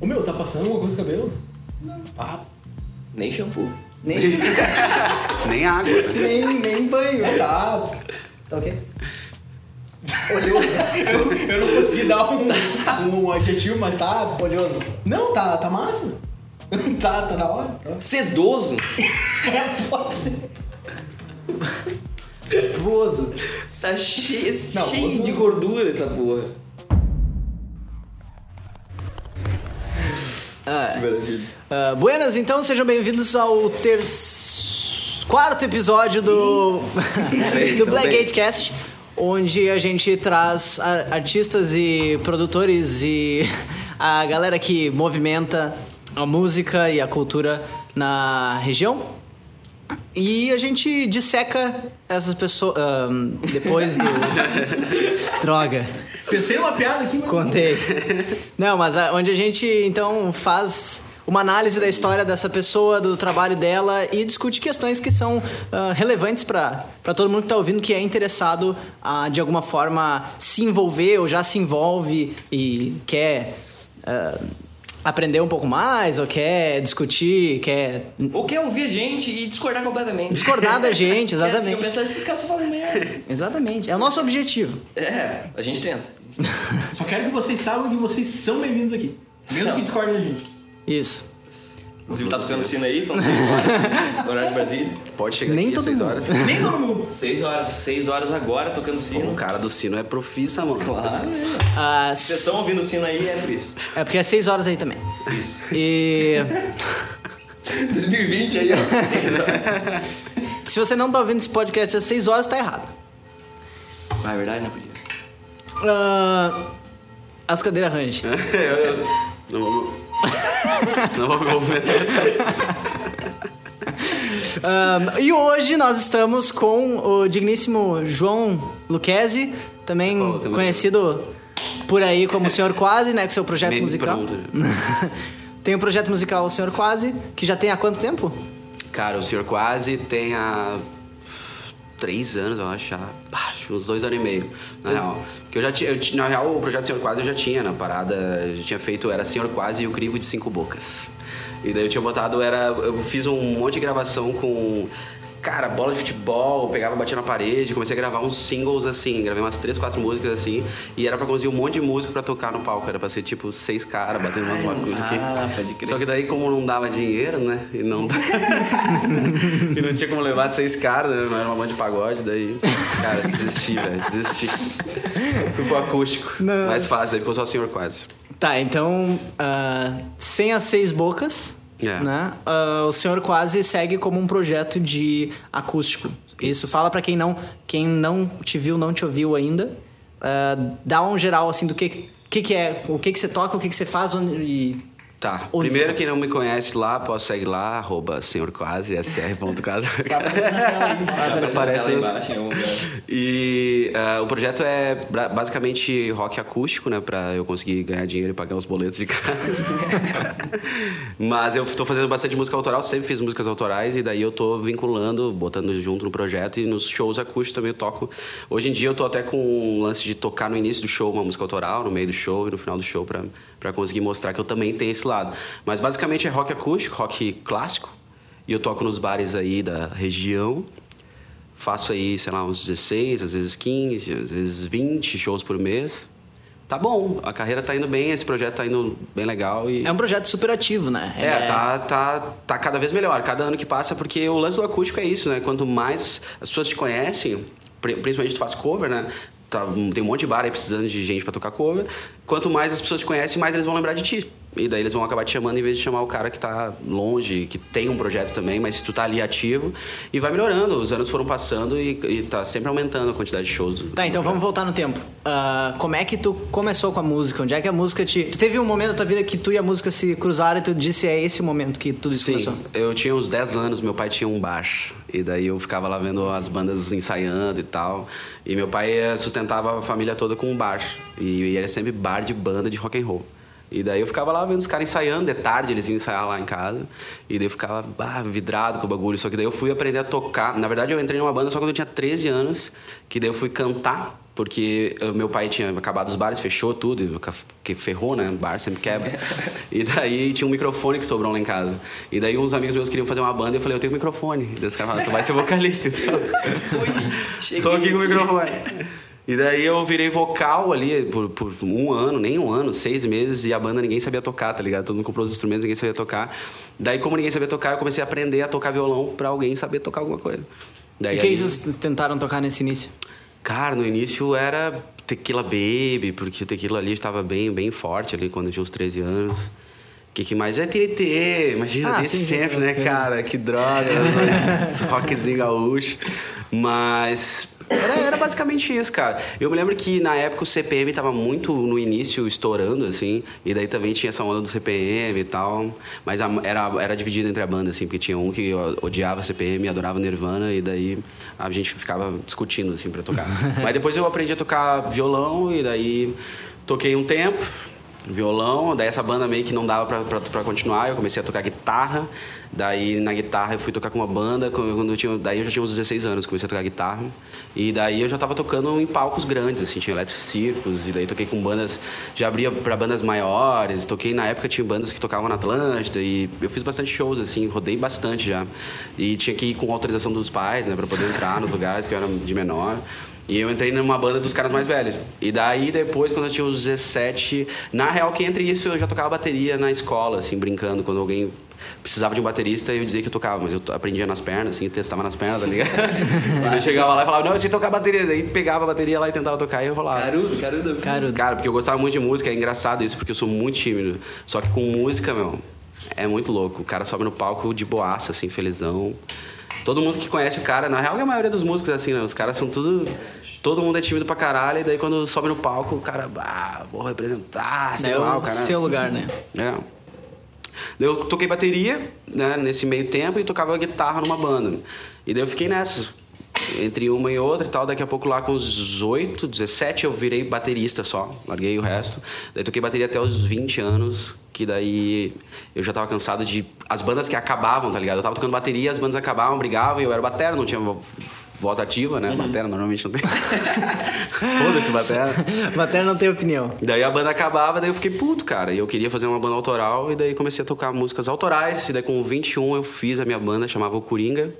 Ô meu, tá passando alguma coisa no cabelo? Não. Ah, Nem shampoo. Nem, Nem água. né? nem, nem banho. tá. Tá ok? Oleoso. eu, eu não consegui dar um, um adjetivo, mas tá. Oleoso. Não, tá, tá massa. tá, tá da hora. Tá. Sedoso. Pode ser. Vooso. Tá cheio, Não, cheio de gordura essa porra. Ah, buenas, então sejam bem-vindos ao ter... quarto episódio do, do Blackgate Cast, onde a gente traz ar- artistas e produtores e a galera que movimenta a música e a cultura na região. E a gente disseca essas pessoas ahn, depois do. Droga. Pensei numa piada aqui, mas. Contei. Não, mas a- onde a gente então faz uma análise da história dessa pessoa, do trabalho dela e discute questões que são ah, relevantes para todo mundo que está ouvindo, que é interessado a de alguma forma se envolver ou já se envolve e quer ah, aprender um pouco mais ou quer discutir, quer Ou quer ouvir a gente e discordar completamente. discordar da gente, É assim, eu exatamente. pensar, esses caras só fazem merda. Exatamente. É o nosso objetivo. É, a gente tenta. Só quero que vocês saibam que vocês são bem-vindos aqui. Mesmo que discordem da gente. Isso. Inclusive tá tocando sino aí, são 6 horas horário de Brasília. Pode chegar Nem aqui todo às 6 mundo. horas. Nem todo mundo. 6 horas, 6 horas agora tocando O sino. cara do sino é profissa, mano. Claro. Ah, Se vocês estão ouvindo o sino aí, é por isso. é porque é seis horas aí também. Isso. E 2020 aí, ó. se você não tá ouvindo esse podcast às 6 horas, tá errado. Ah, é verdade, não podia. Ah, as cadeiras range. Não vou... Não vou me envolver. Ah, e hoje nós estamos com o digníssimo João Luquezzi, também Oh, conhecido por aí como o Senhor Quase, né? Com seu projeto musical. tem o projeto musical O Senhor Quase, que já tem há quanto tempo? Cara, o senhor quase tem há três anos, eu acho. Acho uns dois anos e meio, na real. Porque eu já tinha. eu na real, o projeto Senhor Quase eu já tinha na parada. Eu tinha feito, era Senhor Quase e o Crivo de Cinco Bocas. E daí eu tinha botado, era. Eu fiz um monte de gravação com. Cara, bola de futebol, pegava, batia na parede, comecei a gravar uns singles assim, gravei umas três, quatro músicas assim, e era pra conseguir um monte de músico pra tocar no palco, era pra ser tipo seis caras batendo umas maconhas aqui. Ah, pode crer. Só que daí, como não dava dinheiro, né? E não, e não tinha como levar seis caras, né? Não era uma banda de pagode, daí. Cara, desisti, velho. Desisti. Fui pro acústico. Não. Mais fácil, daí ficou só o senhor quase. Tá, então, ah, sem as seis bocas, É. né? ah, o senhor quase segue como um projeto de acústico. Isso, fala pra quem não, quem não te viu, não te ouviu ainda. ah, dá um geral assim do que, que, que é, o que, que você toca, o que, que você faz onde, e Tá. Onde Primeiro, quem não me conhece lá, pode seguir lá, arroba senhorquase, sr.quase. Tá aparecendo na tela aí. Aparece lá embaixo em algum lugar. E ah, o projeto é basicamente rock acústico, né? Pra eu conseguir ganhar dinheiro e pagar os boletos de casa. Mas eu tô fazendo bastante música autoral, sempre fiz músicas autorais, e daí eu tô vinculando, botando junto no projeto, e nos shows acústicos também eu toco. Hoje em dia eu tô até com um lance de tocar no início do show uma música autoral, no meio do show e no final do show, pra, pra conseguir mostrar que eu também tenho esse lado. Mas basicamente é rock acústico, rock clássico, e eu toco nos bares aí da região. Faço aí, sei lá, uns 16, às vezes 15, às vezes 20 shows por mês. Tá bom, a carreira tá indo bem, esse projeto tá indo bem legal e... é um projeto super ativo, né? Ele É, tá, tá, tá cada vez melhor, cada ano que passa, porque o lance do acústico é isso, né? Quanto mais as pessoas te conhecem, pri- principalmente tu faz cover, né? Tá, tem um monte de bar aí precisando de gente pra tocar cover. Quanto mais as pessoas te conhecem, mais eles vão lembrar de ti. E daí eles vão acabar te chamando em vez de chamar o cara que tá longe, que tem um projeto também, mas se tu tá ali ativo. E vai melhorando, os anos foram passando e, e tá sempre aumentando a quantidade de shows. do- Tá, então vamos voltar no tempo. Ah, como é que tu começou com a música? Onde é que a música te. Tu teve um momento da tua vida que tu e a música se cruzaram e tu disse é esse momento que tudo isso Sim, começou? eu tinha uns 10 anos, meu pai tinha um baixo. E daí eu ficava lá vendo as bandas ensaiando e tal. E meu pai eh, sustentava a família toda com um baixo. E, e era sempre bar de banda de rock and roll. E daí eu ficava lá vendo os caras ensaiando, de tarde eles iam ensaiar lá em casa. E daí eu ficava bah, vidrado com o bagulho. Só que daí eu fui aprender a tocar. Na verdade eu entrei numa banda só quando eu tinha 13 anos, que daí eu fui cantar porque uh, meu pai tinha acabado os bares, fechou tudo, que ferrou, né? Bar sempre quebra. E daí tinha um microfone que sobrou lá em casa. E daí uns amigos meus queriam fazer uma banda e eu falei, eu tenho um microfone. E daí os caras falaram, tu vai ser vocalista então. Tô aqui com o microfone. E daí eu virei vocal ali por, por, um ano, nem um ano, seis meses, e a banda ninguém sabia tocar, tá ligado? Todo mundo comprou os instrumentos, ninguém sabia tocar. Daí, como ninguém sabia tocar, eu comecei a aprender a tocar violão pra alguém saber tocar alguma coisa. Daí, e que aí- vocês tentaram tocar nesse início? Cara, no início era Tequila Baby, porque o tequila ali estava bem, bem forte ali quando eu tinha uns 13 anos. O que, que mais? É TNT, imagina, Ah, desde sempre, né, cara? Que droga, esse rockzinho gaúcho. Mas era, era basicamente isso, cara. Eu me lembro que na época o CPM tava muito no início estourando, assim, e daí também tinha essa onda do CPM e tal. Mas a- era, era dividido entre a banda, assim, porque tinha um que odiava CPM e adorava Nirvana, e daí a gente ficava discutindo, assim, pra tocar. Mas depois eu aprendi a tocar violão, e daí toquei um tempo, violão, daí essa banda meio que não dava pra, pra, pra continuar, eu comecei a tocar guitarra, daí na guitarra eu fui tocar com uma banda, quando eu tinha, daí eu já tinha uns 16 anos, comecei a tocar guitarra, e daí eu já tava tocando em palcos grandes, assim, tinha Electric Circus, e daí toquei com bandas, já abria pra bandas maiores, toquei, na época tinha bandas que tocavam na Atlântida, e eu fiz bastante shows, assim, rodei bastante já, e tinha que ir com autorização dos pais, né, pra poder entrar nos lugares que eu era de menor, e eu entrei numa banda dos caras mais velhos. E daí, depois, quando eu tinha uns 17... Na real, que entre isso, eu já tocava bateria na escola, assim, brincando. Quando alguém precisava de um baterista, eu dizia que eu tocava. Mas eu aprendia nas pernas, assim, testava nas pernas, tá ligado? eu chegava lá e falava, não, eu sei tocar bateria. Daí pegava a bateria lá e tentava tocar e eu rolava. Carudo, carudo. Cara, Cara, porque eu gostava muito de música, é engraçado isso, porque eu sou muito tímido. Só que com música, meu, é muito louco. O cara sobe no palco de boaça, assim, felizão. Todo mundo que conhece o cara, na real, a maioria dos músicos é assim, né? Os caras são tudo. Todo mundo é tímido pra caralho, e daí quando sobe no palco, o cara, ah, vou representar, sei é lá, o o cara. seu lugar, né? É. Eu toquei bateria, né, nesse meio tempo, e tocava guitarra numa banda. E daí eu fiquei nessas, entre uma e outra e tal. Daqui a pouco lá com uns 18, 17 eu virei baterista só, larguei o resto. Daí toquei bateria até os 20 anos, que daí eu já tava cansado de... As bandas que acabavam, tá ligado? Eu tava tocando bateria, as bandas acabavam, brigavam, e eu era batera, não tinha voz ativa, né? Batera normalmente não tem. Foda-se, batera. Bater não tem opinião. Daí a banda acabava, daí eu fiquei puto, cara. E eu queria fazer uma banda autoral, e daí comecei a tocar músicas autorais. E daí com 21 eu fiz a minha banda, chamava o Coringa.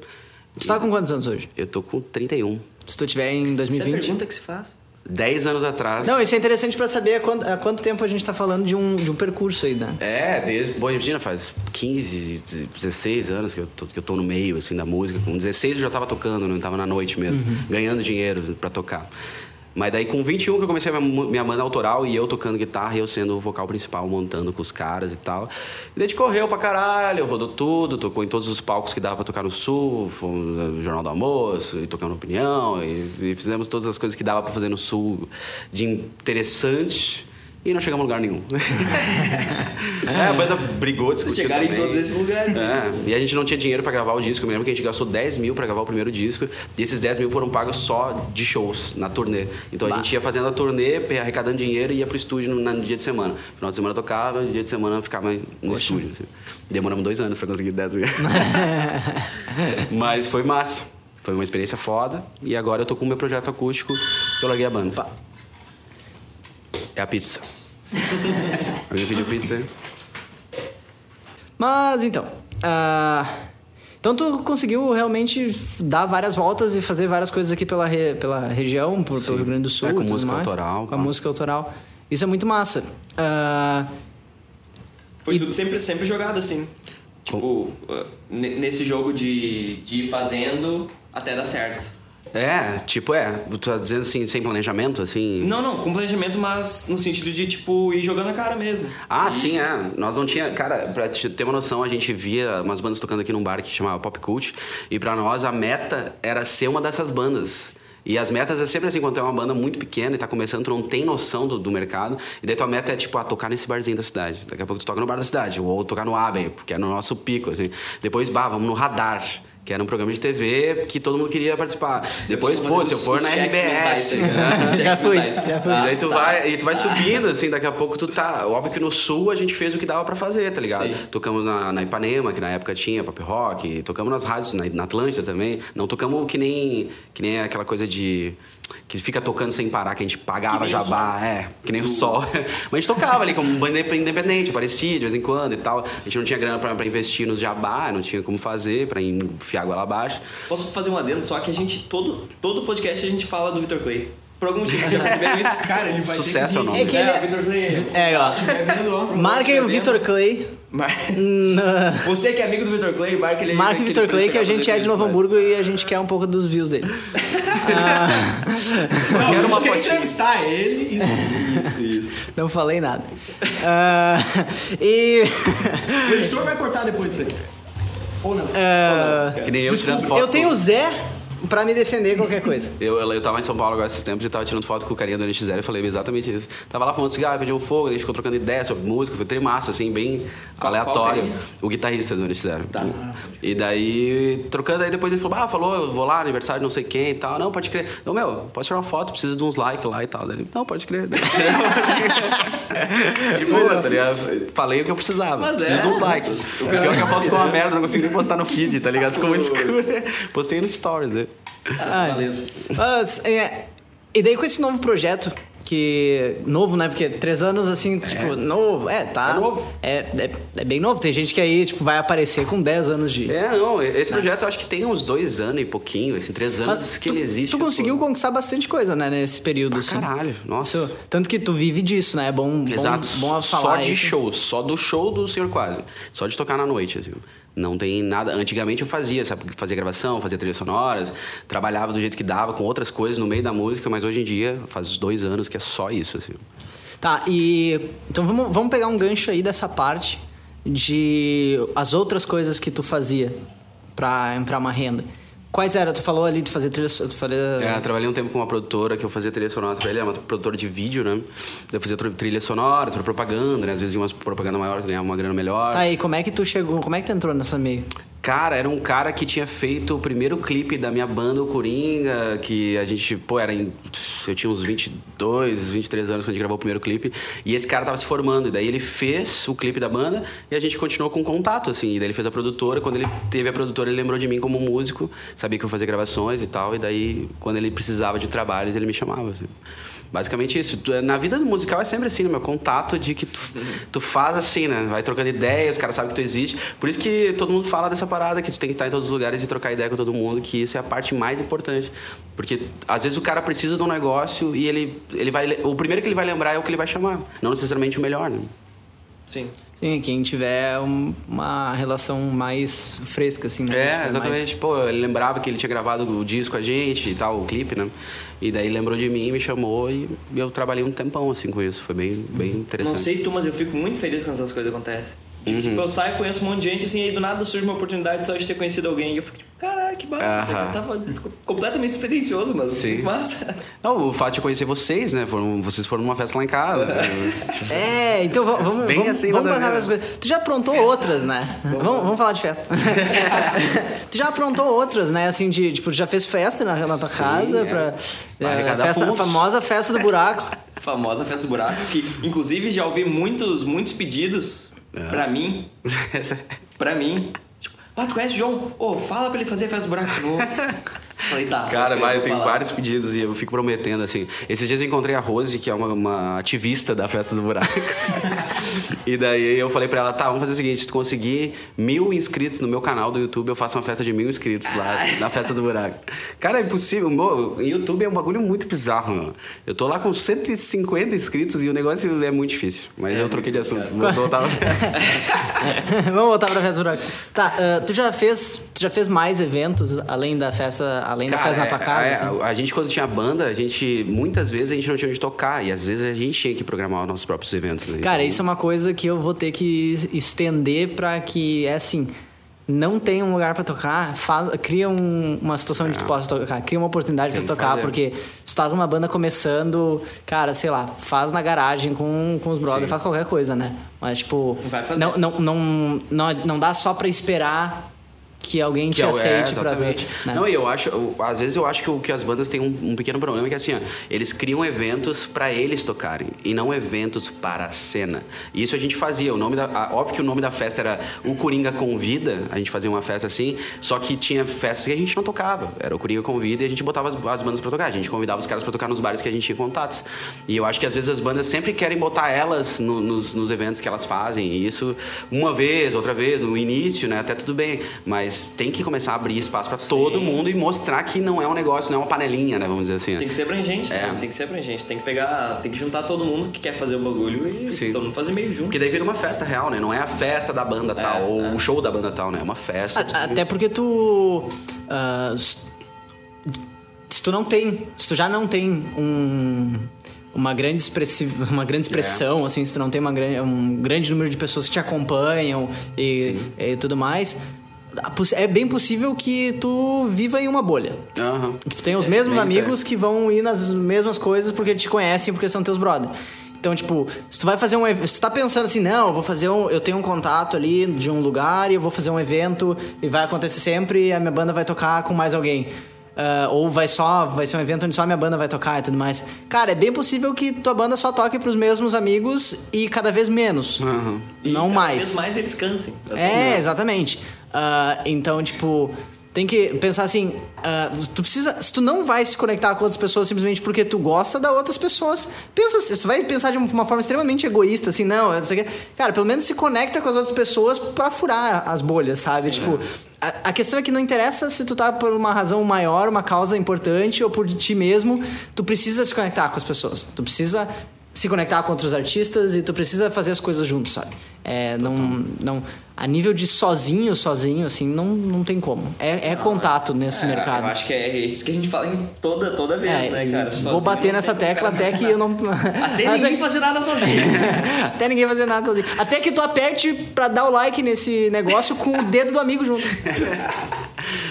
Você tá com quantos anos hoje? Eu tô com 31. Se tu tiver em Essa é a 2020. pergunta que se faz. 10 anos atrás. Não, isso é interessante pra saber há quanto, há quanto tempo a gente tá falando de um, de um percurso aí, né? É, desde. Bom, imagina, faz 15, 16 anos que eu, tô, que eu tô no meio, assim, da música. Com 16 eu já tava tocando, não tava na noite mesmo, ganhando dinheiro pra tocar. Mas daí com 21 que eu comecei a minha, banda autoral e eu tocando guitarra e eu sendo o vocal principal, montando com os caras e tal. E daí a gente correu pra caralho, rodou tudo, tocou em todos os palcos que dava pra tocar no Sul, fomos no Jornal do Almoço, e tocamos Opinião, e, e fizemos todas as coisas que dava pra fazer no Sul de interessante. E não chegamos a lugar nenhum. é, a banda brigou, discutiu chegaram em também. todos esses lugares. É, e a gente não tinha dinheiro pra gravar o disco. Eu me lembro que a gente gastou 10 mil pra gravar o primeiro disco. E esses 10 mil foram pagos só de shows, na turnê. Então a gente ia fazendo a turnê, arrecadando dinheiro e ia pro estúdio no, no dia de semana. Final de semana tocava, no dia de semana ficava no estúdio. assim. Demoramos dois anos pra conseguir 10 mil. Mas foi massa. Foi uma experiência foda. E agora eu tô com o meu projeto acústico que eu larguei a banda. É a pizza. Alguém pediu pizza? Mas então. ah, então tu conseguiu realmente dar várias voltas e fazer várias coisas aqui pela, re- pela região, por, pelo Rio Grande do Sul. É, com e tudo música mais. autoral, Com a música autoral. Isso é muito massa. Ah, Foi tudo sempre, sempre jogado assim. Tipo, uh, ne- nesse jogo de, de ir fazendo até dar certo. É, tipo, é. Tu tá dizendo assim, sem planejamento, assim? Não, não, com planejamento, mas no sentido de, tipo, ir jogando a cara mesmo. Ah, E- sim, é. Nós não tinha. Cara, pra te ter uma noção, a gente via umas bandas tocando aqui num bar que chamava Pop Cult. E pra nós a meta era ser uma dessas bandas. E as metas é sempre assim, quando tu é uma banda muito pequena e tá começando, tu não tem noção do, do mercado. E daí tua meta é, tipo, ah, tocar nesse barzinho da cidade. Daqui a pouco tu toca no bar da cidade. Ou tocar no Abbey, porque é no nosso pico, assim. Depois, bah, vamos no Radar. Que era um programa de TV que todo mundo queria participar. Depois, pô, se eu for na mentais, RBS. né? Já Cheques fui, já fui. E daí tu tá. vai, e tu vai subindo, assim, daqui a pouco tu tá. Óbvio que no sul a gente fez o que dava pra fazer, tá ligado? Sim. Tocamos na, na Ipanema, que na época tinha pop rock, tocamos nas rádios, na, na Atlântida também. Não tocamos que nem, que nem aquela coisa de que fica tocando sem parar, que a gente pagava jabá, é, que nem o sol. Mas a gente tocava ali como banda independente, parecia de vez em quando e tal. A gente não tinha grana pra, pra investir nos jabá, não tinha como fazer, pra enfiar água lá abaixo. Posso fazer um adendo só que a gente, todo, todo podcast a gente fala do Vitor Clay. Por algum motivo, já perceberam isso? Cara, ele vai Sucesso ter é o nome. É que ele- É, Vitor Clay. É, ó. Vendo. Marquem o Vitor Clay. Mar... Você que é amigo do Vitor Clay, marca ele aí. Marque o Vitor Clay que a gente é de Novo Hamburgo e a gente quer um pouco dos views dele. Ah, Não, Quero a uma gente quer fotinha. entrevistar ele e... Isso, isso. não falei nada. Ah, e. O editor vai cortar depois disso aqui. Ou não. ah, Que nem eu tirando foto. eu tenho o Zé pra me defender de qualquer coisa. Eu, eu, eu tava em São Paulo agora esses tempos e tava tirando foto com o carinha do NX0 e falei exatamente isso. Tava lá fumando cigarro, pediu um fogo, a gente ficou trocando ideia sobre música, foi trimassa, assim, bem Qual- aleatório. qual o guitarrista do NX0. Tá. E daí, trocando, aí depois ele falou, ah, falou, eu vou lá, aniversário de não sei quem e tal. Não, pode crer. Não, meu, posso tirar uma foto, preciso de uns likes lá e tal. Daí, ele, não, pode crer. de boa, tá ligado? Falei o que eu precisava. Mas preciso é. de uns likes. O pior é que a foto ficou uma merda, não consegui nem postar no feed, tá ligado? Ficou muito escuro. Postei no stories, né? Ah. Mas, é, e daí com esse novo projeto, que. Novo, né? Porque três anos, assim, tipo, novo. É, tá. É novo. É, é, é bem novo. Tem gente que aí, tipo, vai aparecer com 10 anos de. É, não, esse projeto eu acho que tem uns dois anos e pouquinho, assim, três anos Mas que tu, ele existe. Tu conseguiu conquistar bastante coisa, né, nesse período, assim. Caralho, nossa. Tanto que tu vive disso, né? É bom, bom, Exato. bom a só falar de aí. show, só do show do Senhor Quase. Só de tocar na noite, assim. Não tem nada. Antigamente eu fazia, sabe? Fazia gravação, fazia trilhas sonoras, trabalhava do jeito que dava, com outras coisas no meio da música, mas hoje em dia, faz dois anos que é só isso, assim. Tá, e. Então vamos, vamos pegar um gancho aí dessa parte de as outras coisas que tu fazia pra entrar uma renda. Quais eram? Tu falou ali de fazer trilha. Falei, É, eu trabalhei um tempo com uma produtora que eu fazia trilha sonora pra ele, é uma produtora de vídeo, né? Eu fazia tr- trilhas sonoras pra propaganda, né? Às vezes umas propaganda maior, ganhava uma grana melhor. Tá, e como é que tu chegou? Como é que tu entrou nessa meio? Cara, era um cara que tinha feito o primeiro clipe da minha banda, o Coringa, que a gente, pô, era em, eu tinha uns 22, 23 anos quando a gente gravou o primeiro clipe, e esse cara tava se formando, e daí ele fez o clipe da banda e a gente continuou com contato, assim, e daí ele fez a produtora, quando ele teve a produtora, ele lembrou de mim como músico, sabia que eu fazia gravações e tal, e daí quando ele precisava de trabalhos, ele me chamava, assim. Basicamente isso. Tu- Na vida musical é sempre assim, no meu contato de que tu, tu faz assim, né? Vai trocando ideias, os caras sabem que tu existe. Por isso que todo mundo fala dessa parada, que tu tem que estar em todos os lugares e trocar ideia com todo mundo, que isso é a parte mais importante. Porque às vezes o cara precisa de um negócio e ele, ele vai. O primeiro que ele vai lembrar é o que ele vai chamar. Não necessariamente o melhor, né? Sim. Sim, quem tiver um- uma relação mais fresca, assim, né? É, Tipo, exatamente. mais- Pô, ele lembrava que ele tinha gravado o disco com a gente e tal, o clipe, né? E daí lembrou de mim, me chamou e eu trabalhei um tempão assim com isso. Foi bem, bem interessante. Não sei tu, mas eu fico muito feliz quando essas coisas acontecem. Uhum. Tipo, eu saio, conheço um monte de gente, assim, aí do nada surge uma oportunidade só de ter conhecido alguém. E eu fico tipo, caralho, que massa. Eu tava completamente despretensioso, mas Sim. muito massa. Não, o fato de conhecer vocês, né? Foram, vocês foram numa festa lá em casa. É, então va- vamos, Bem vamos, assim, vamos nada a passar ver. para as coisas. Tu já aprontou outras, né? Vamos, vamos falar de festa. tu já aprontou outras, né? Assim, de, tipo, tu já fez festa na, na tua Sim, casa, é. pra, Pra é, arrecadar festa, a fundos. famosa festa do buraco. Famosa festa do buraco, que inclusive já ouvi muitos, muitos pedidos É. pra mim, pra mim. Tu conhece o João? Ô, fala pra ele fazer festa do buraco de novo. Falei, tá. Cara, vai, eu tenho falar. vários pedidos e eu fico prometendo, assim. Esses dias eu encontrei a Rose, que é uma, uma ativista da Festa do Buraco. e daí eu falei pra ela, tá, vamos fazer o seguinte, se tu conseguir mil inscritos no meu canal do YouTube, eu faço uma festa de mil inscritos lá na Festa do Buraco. Cara, é impossível. O YouTube é um bagulho muito bizarro, meu. Eu tô lá com 150 inscritos e o negócio é muito difícil. Mas eu troquei de assunto. Vou voltar. vamos voltar pra festa do buraco. Tá, ah, tu já fez. Tu já fez mais eventos além da festa, além da Cara, festa na tua é- casa? é, assim? a gente quando tinha banda, a gente muitas vezes a gente não tinha onde tocar e às vezes a gente tinha que programar os nossos próprios eventos. Né? Cara, Então, isso é uma coisa que eu vou ter que estender pra que é assim. Não tem um lugar pra tocar, faz, cria um- uma situação onde tu possa tocar, cria uma oportunidade que tocar, fazer. porque se tu tá numa banda começando, cara, sei lá, faz na garagem com, com os brothers, faz qualquer coisa, né? Mas, tipo, não, não, não, não, não dá só pra esperar que alguém te é- aceite pra ver. exatamente. né? Não, e eu acho, eu- às vezes eu acho que, o- que as bandas têm um, um pequeno problema que é assim, ó, eles criam eventos pra eles tocarem e não eventos para a cena. E isso a gente fazia. O nome da, a- óbvio que o nome da festa era O Coringa Convida. A gente fazia uma festa assim, só que tinha festas que a gente não tocava. Era o Coringa Convida e a gente botava as, as bandas pra tocar. A gente convidava os caras pra tocar nos bares que a gente tinha contatos. E eu acho que às vezes as bandas sempre querem botar elas no- nos, nos eventos que elas fazem. E isso uma vez, outra vez, no início, né? Até tudo bem. Mas tem que começar a abrir espaço pra todo mundo e mostrar que não é um negócio, não é uma panelinha, né? Vamos dizer assim. Tem que ser abrangente, É. né? Tem que ser abrangente. Tem que pegar, tem que juntar todo mundo que quer fazer o bagulho e Sim. todo mundo fazer meio junto. Porque daí vira uma festa real, né? Não é a festa da banda tal, ou é. o show da banda tal, né? É uma festa. A- Até porque tu. s- se tu não tem. Se tu já não tem um. Uma grande, expressi- uma grande expressão, assim, se tu não tem uma gran- um grande número de pessoas que te acompanham e, e tudo mais, é bem possível que tu viva em uma bolha. Aham. Que tu tem os mesmos bem amigos certo. que vão ir nas mesmas coisas porque te conhecem, porque são teus brother. Então, tipo, se tu vai fazer um se tu tá pensando assim, não, eu vou fazer um, eu tenho um contato ali de um lugar e eu vou fazer um evento e vai acontecer sempre e a minha banda vai tocar com mais alguém. Ah, ou vai só, vai ser um evento onde só a minha banda vai tocar e tudo mais. Cara, é bem possível que tua banda só toque pros mesmos amigos e cada vez menos. Aham. E não cada mais. vez mais eles cansem. É, exatamente. Ah, então, tipo, tem que pensar assim: ah, tu precisa. Se tu não vai se conectar com outras pessoas simplesmente porque tu gosta da outras pessoas, pensa, se tu vai pensar de uma forma extremamente egoísta, assim, não, eu não sei o quê. Cara, pelo menos se conecta com as outras pessoas pra furar as bolhas, sabe? tipo. A, a questão é que não interessa se tu tá por uma razão maior, uma causa importante ou por ti mesmo, tu precisa se conectar com as pessoas. Tu precisa se conectar com outros artistas e tu precisa fazer as coisas juntos, sabe? É, não, não, a nível de sozinho, sozinho, assim, não, não tem como. É, é contato nesse É, mercado. Eu acho que é isso que a gente fala em toda, toda vez, É, né, cara? vou Sozinho bater não nessa tecla até que eu não. Até ninguém fazer nada sozinho. até ninguém fazer nada sozinho. Até que tu aperte pra dar o like nesse negócio com o dedo do amigo junto.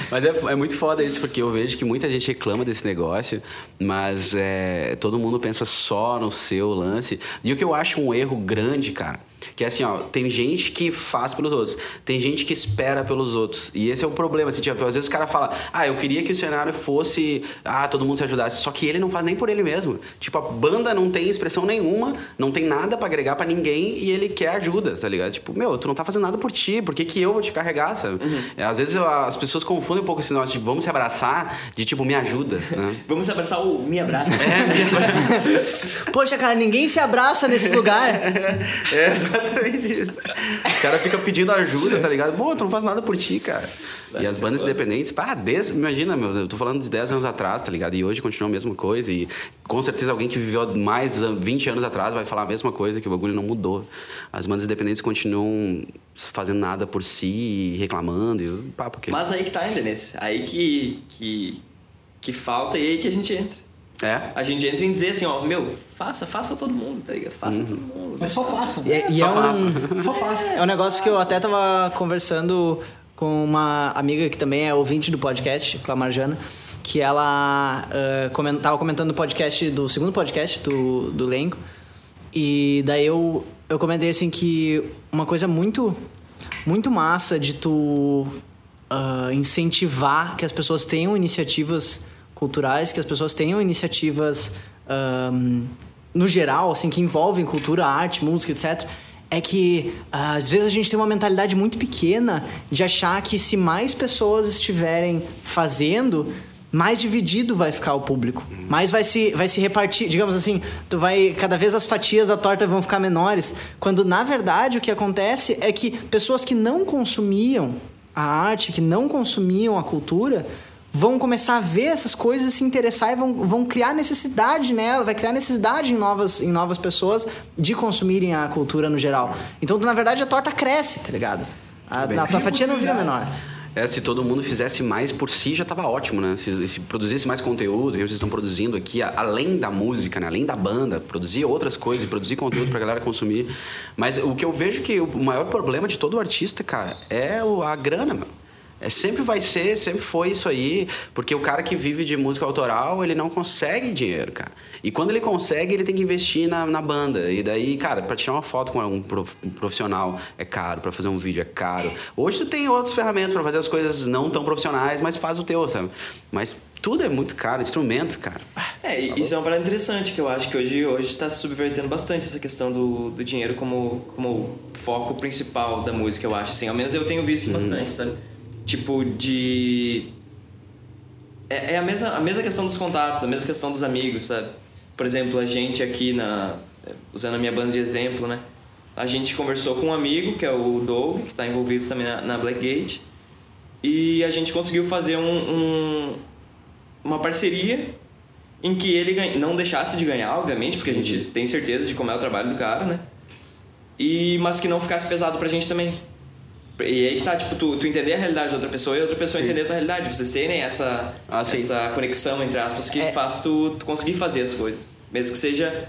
Mas é, é muito foda isso, porque eu vejo que muita gente reclama desse negócio, mas é, todo mundo pensa só no seu lance. E o que eu acho um erro grande, cara, que é assim, ó, tem gente que faz pelos outros, tem gente que espera pelos outros. E esse é o problema, assim, tipo, às vezes o cara fala, ah, eu queria que o cenário fosse, ah, todo mundo se ajudasse, só que ele não faz nem por ele mesmo. Tipo, a banda não tem expressão nenhuma, não tem nada pra agregar pra ninguém e ele quer ajuda, tá ligado? Tipo, meu, tu não tá fazendo nada por ti, por que, que eu vou te carregar, sabe? É, Às vezes as pessoas confundem um pouco esse negócio de vamos se abraçar, de tipo, me ajuda, né? Vamos abraçar o Me Abraça. Poxa, cara, ninguém se abraça nesse lugar. É exatamente isso. O cara fica pedindo ajuda, tá ligado? Pô, tu não faz nada por ti, cara. E as bandas independentes, pá, desde, imagina, meu, eu tô falando de 10 anos atrás, tá ligado? E hoje continua a mesma coisa. E com certeza alguém que viveu mais ah, 20 anos atrás vai falar a mesma coisa, que o bagulho não mudou. As bandas independentes continuam fazendo nada por si, e reclamando, e papo que. Mas aí que tá ainda nesse. Aí que, que, que falta e aí que a gente entra. É? A gente entra em dizer assim, ó, meu, faça, faça todo mundo, tá ligado? Faça todo mundo. Mas só faça. E, é- e é, um, Só faça. é um negócio que eu até tava conversando com uma amiga que também é ouvinte do podcast, com a Marjana, que ela ah, comen- tava comentando o podcast do segundo podcast do, do Lenco. E daí eu, eu comentei assim que uma coisa muito, muito massa de tu ah, incentivar que as pessoas tenham iniciativas culturais, que as pessoas tenham iniciativas ahm, no geral, assim, que envolvem cultura, arte, música, etc. É que ah, às vezes a gente tem uma mentalidade muito pequena de achar que se mais pessoas estiverem fazendo, mais dividido vai ficar o público. Mais vai se, vai se repartir, digamos assim, tu vai. Cada vez as fatias da torta vão ficar menores. Quando na verdade o que acontece é que pessoas que não consumiam a arte, que não consumiam a cultura, vão começar a ver essas coisas, se interessar e vão, vão criar necessidade nela, vai criar necessidade em novas, em novas pessoas de consumirem a cultura no geral. Então, na verdade, a torta cresce, tá ligado? A, a tua fatia não vira menor. É, se todo mundo fizesse mais por si, já tava ótimo, né? Se, se produzisse mais conteúdo, que vocês estão produzindo aqui, a- além da música, né? Além da banda, produzir outras coisas, produzir conteúdo pra galera consumir. Mas o que eu vejo que o maior problema de todo artista, cara, é o- a grana, meu. É, sempre vai ser, sempre foi isso aí, porque o cara que vive de música autoral, ele não consegue dinheiro, cara. E quando ele consegue, ele tem que investir na, na banda. E daí, cara, pra tirar uma foto com um prof- profissional é caro, pra fazer um vídeo é caro. Hoje tu tem outras ferramentas pra fazer as coisas não tão profissionais, mas faz o teu, sabe? Mas tudo é muito caro, instrumento, cara. É, e isso é uma parada interessante que eu acho que hoje hoje está subvertendo bastante essa questão do, do dinheiro como, como foco principal da música, eu acho. Assim, ao menos eu tenho visto bastante, sabe? Tipo, de. É, é a, mesma, a mesma questão dos contatos, a mesma questão dos amigos, sabe? Por exemplo, a gente aqui na. Usando a minha banda de exemplo, né? A gente conversou com um amigo, que é o Doug, que está envolvido também na, na Blackgate, e a gente conseguiu fazer um- um, uma parceria em que ele não deixasse de ganhar, obviamente, porque a gente tem certeza de como é o trabalho do cara, né? E, mas que não ficasse pesado pra gente também. E aí que tá, tipo, tu, tu entender a realidade da outra pessoa e a outra pessoa entender a tua realidade. Vocês terem essa, Ah, sim. essa conexão, entre aspas, que É. faz tu, tu conseguir fazer as coisas. Mesmo que seja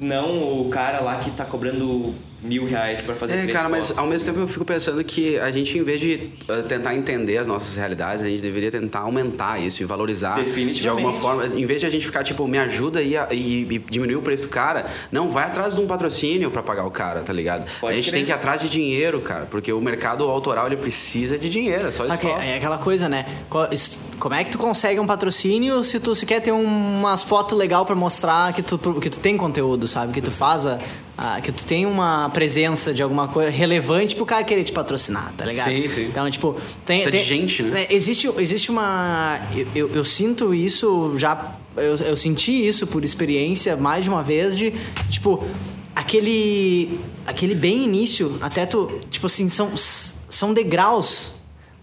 não o cara lá que tá cobrando mil reais pra fazer É, três cara, mas fotos. ao mesmo tempo eu fico pensando que a gente, em vez de uh, tentar entender as nossas realidades, a gente deveria tentar aumentar isso e valorizar Definitivamente. de alguma forma. Em vez de a gente ficar, tipo, me ajuda e, e, e diminuir o preço do cara, não, vai atrás de um patrocínio pra pagar o cara, tá ligado? Pode a gente crer. tem que ir atrás de dinheiro, cara, porque o mercado autoral ele precisa de dinheiro, é só isso. é aquela coisa, né? Como é que tu consegue um patrocínio se tu sequer tem umas fotos legal pra mostrar que tu, que tu tem conteúdo, sabe? Que tu faz a, a- que tu tem uma presença de alguma coisa relevante pro cara querer te patrocinar, tá ligado? Sim, sim. Então, tipo, tem, Precisa tem de gente, né? é, existe, existe uma eu, eu, eu sinto isso já eu, eu senti isso por experiência mais de uma vez de tipo aquele aquele bem início até tu tipo assim são são degraus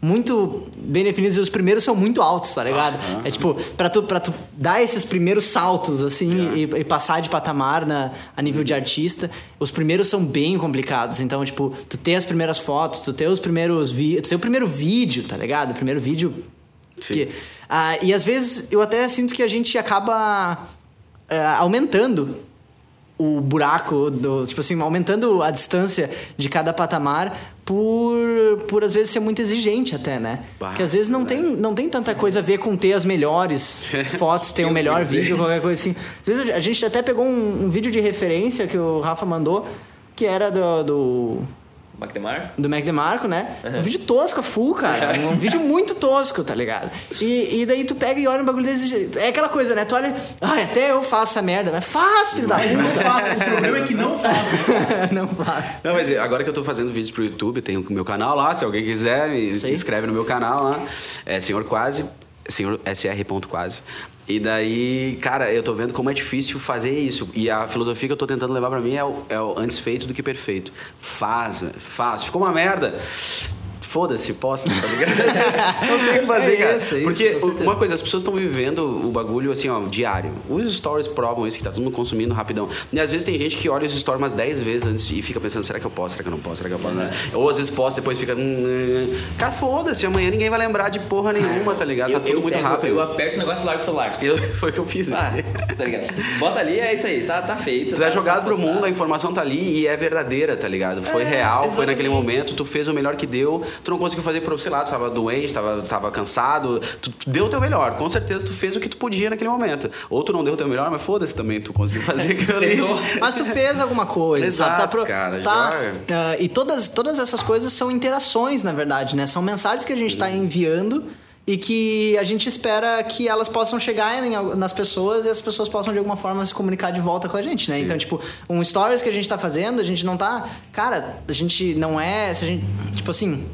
muito bem definidos e os primeiros são muito altos, tá ligado? É tipo, pra tu, pra tu dar esses primeiros saltos, assim, e, e passar de patamar na, a nível de artista, os primeiros são bem complicados. Então, tipo, tu ter as primeiras fotos, tu ter os primeiros vídeos, tu ter o primeiro vídeo, tá ligado? O primeiro vídeo. Sim. Que, ah, e às vezes eu até sinto que a gente acaba ah, aumentando o buraco do tipo assim aumentando a distância de cada patamar por por às vezes ser muito exigente até né? Bah, porque às vezes não tem não tem tanta coisa a ver com ter as melhores fotos ter o melhor vídeo qualquer coisa assim. Às vezes a gente até pegou um, um vídeo de referência que o Rafa mandou que era do, do Macdemar? do Mac DeMarco, né? Um vídeo tosco, a full, cara. Um vídeo muito tosco, tá ligado? E, e daí tu pega e olha um bagulho desse. É aquela coisa, né? Tu olha. Ai, até eu faço essa merda. Mas faz, filho da Não puta. faço. O problema é que não faço. Não faz. Não, mas agora que eu tô fazendo vídeos pro YouTube, tem o meu canal lá, se alguém quiser, me se inscreve no meu canal lá. É Senhor Quase, Senhor SR.quase. E daí, cara, eu tô vendo como é difícil fazer isso. E a filosofia que eu tô tentando levar pra mim é o, é o antes feito do que perfeito. Faz, faz. Ficou uma merda. Foda-se, posta, tá ligado? não tem o que fazer, É cara. isso, é isso, Porque certeza. uma coisa, as pessoas estão vivendo o bagulho assim, ó, diário. Os stories provam isso, que tá todo mundo consumindo rapidão. E às vezes tem gente que olha os stories umas 10 vezes antes e fica pensando, será que eu posso, será que eu não posso, será que eu posso? Ou às vezes posta depois fica. hum, hum. Cara, foda-se, amanhã ninguém vai lembrar de porra nenhuma, tá ligado? Tá Eu- tudo eu muito pego- rápido. Eu aperto o negócio e largo o celular. Eu- foi o que eu fiz. Ah, tá ligado? Bota ali, é isso aí, tá, tá feito. Tu é tá, jogado tá pro mundo, a informação tá ali e é verdadeira, tá ligado? Foi real, foi naquele momento, tu fez o melhor que deu, tu não conseguiu fazer pro, sei lá, tu tava doente, tava, tava cansado, tu, tu deu o teu melhor, com certeza tu fez o que tu podia naquele momento. Ou tu não deu o teu melhor, mas foda-se também, tu conseguiu fazer aquilo ali. Mas tu fez alguma coisa? Exato, Tá pro- cara, tá, ah, e todas, todas essas coisas são interações, na verdade, né? São mensagens que a gente tá enviando e que a gente espera que elas possam chegar em nas pessoas e as pessoas possam de alguma forma se comunicar de volta com a gente, né? Então, tipo, um stories que a gente tá fazendo, a gente não tá. Cara, a gente não é. Se a gente, tipo assim.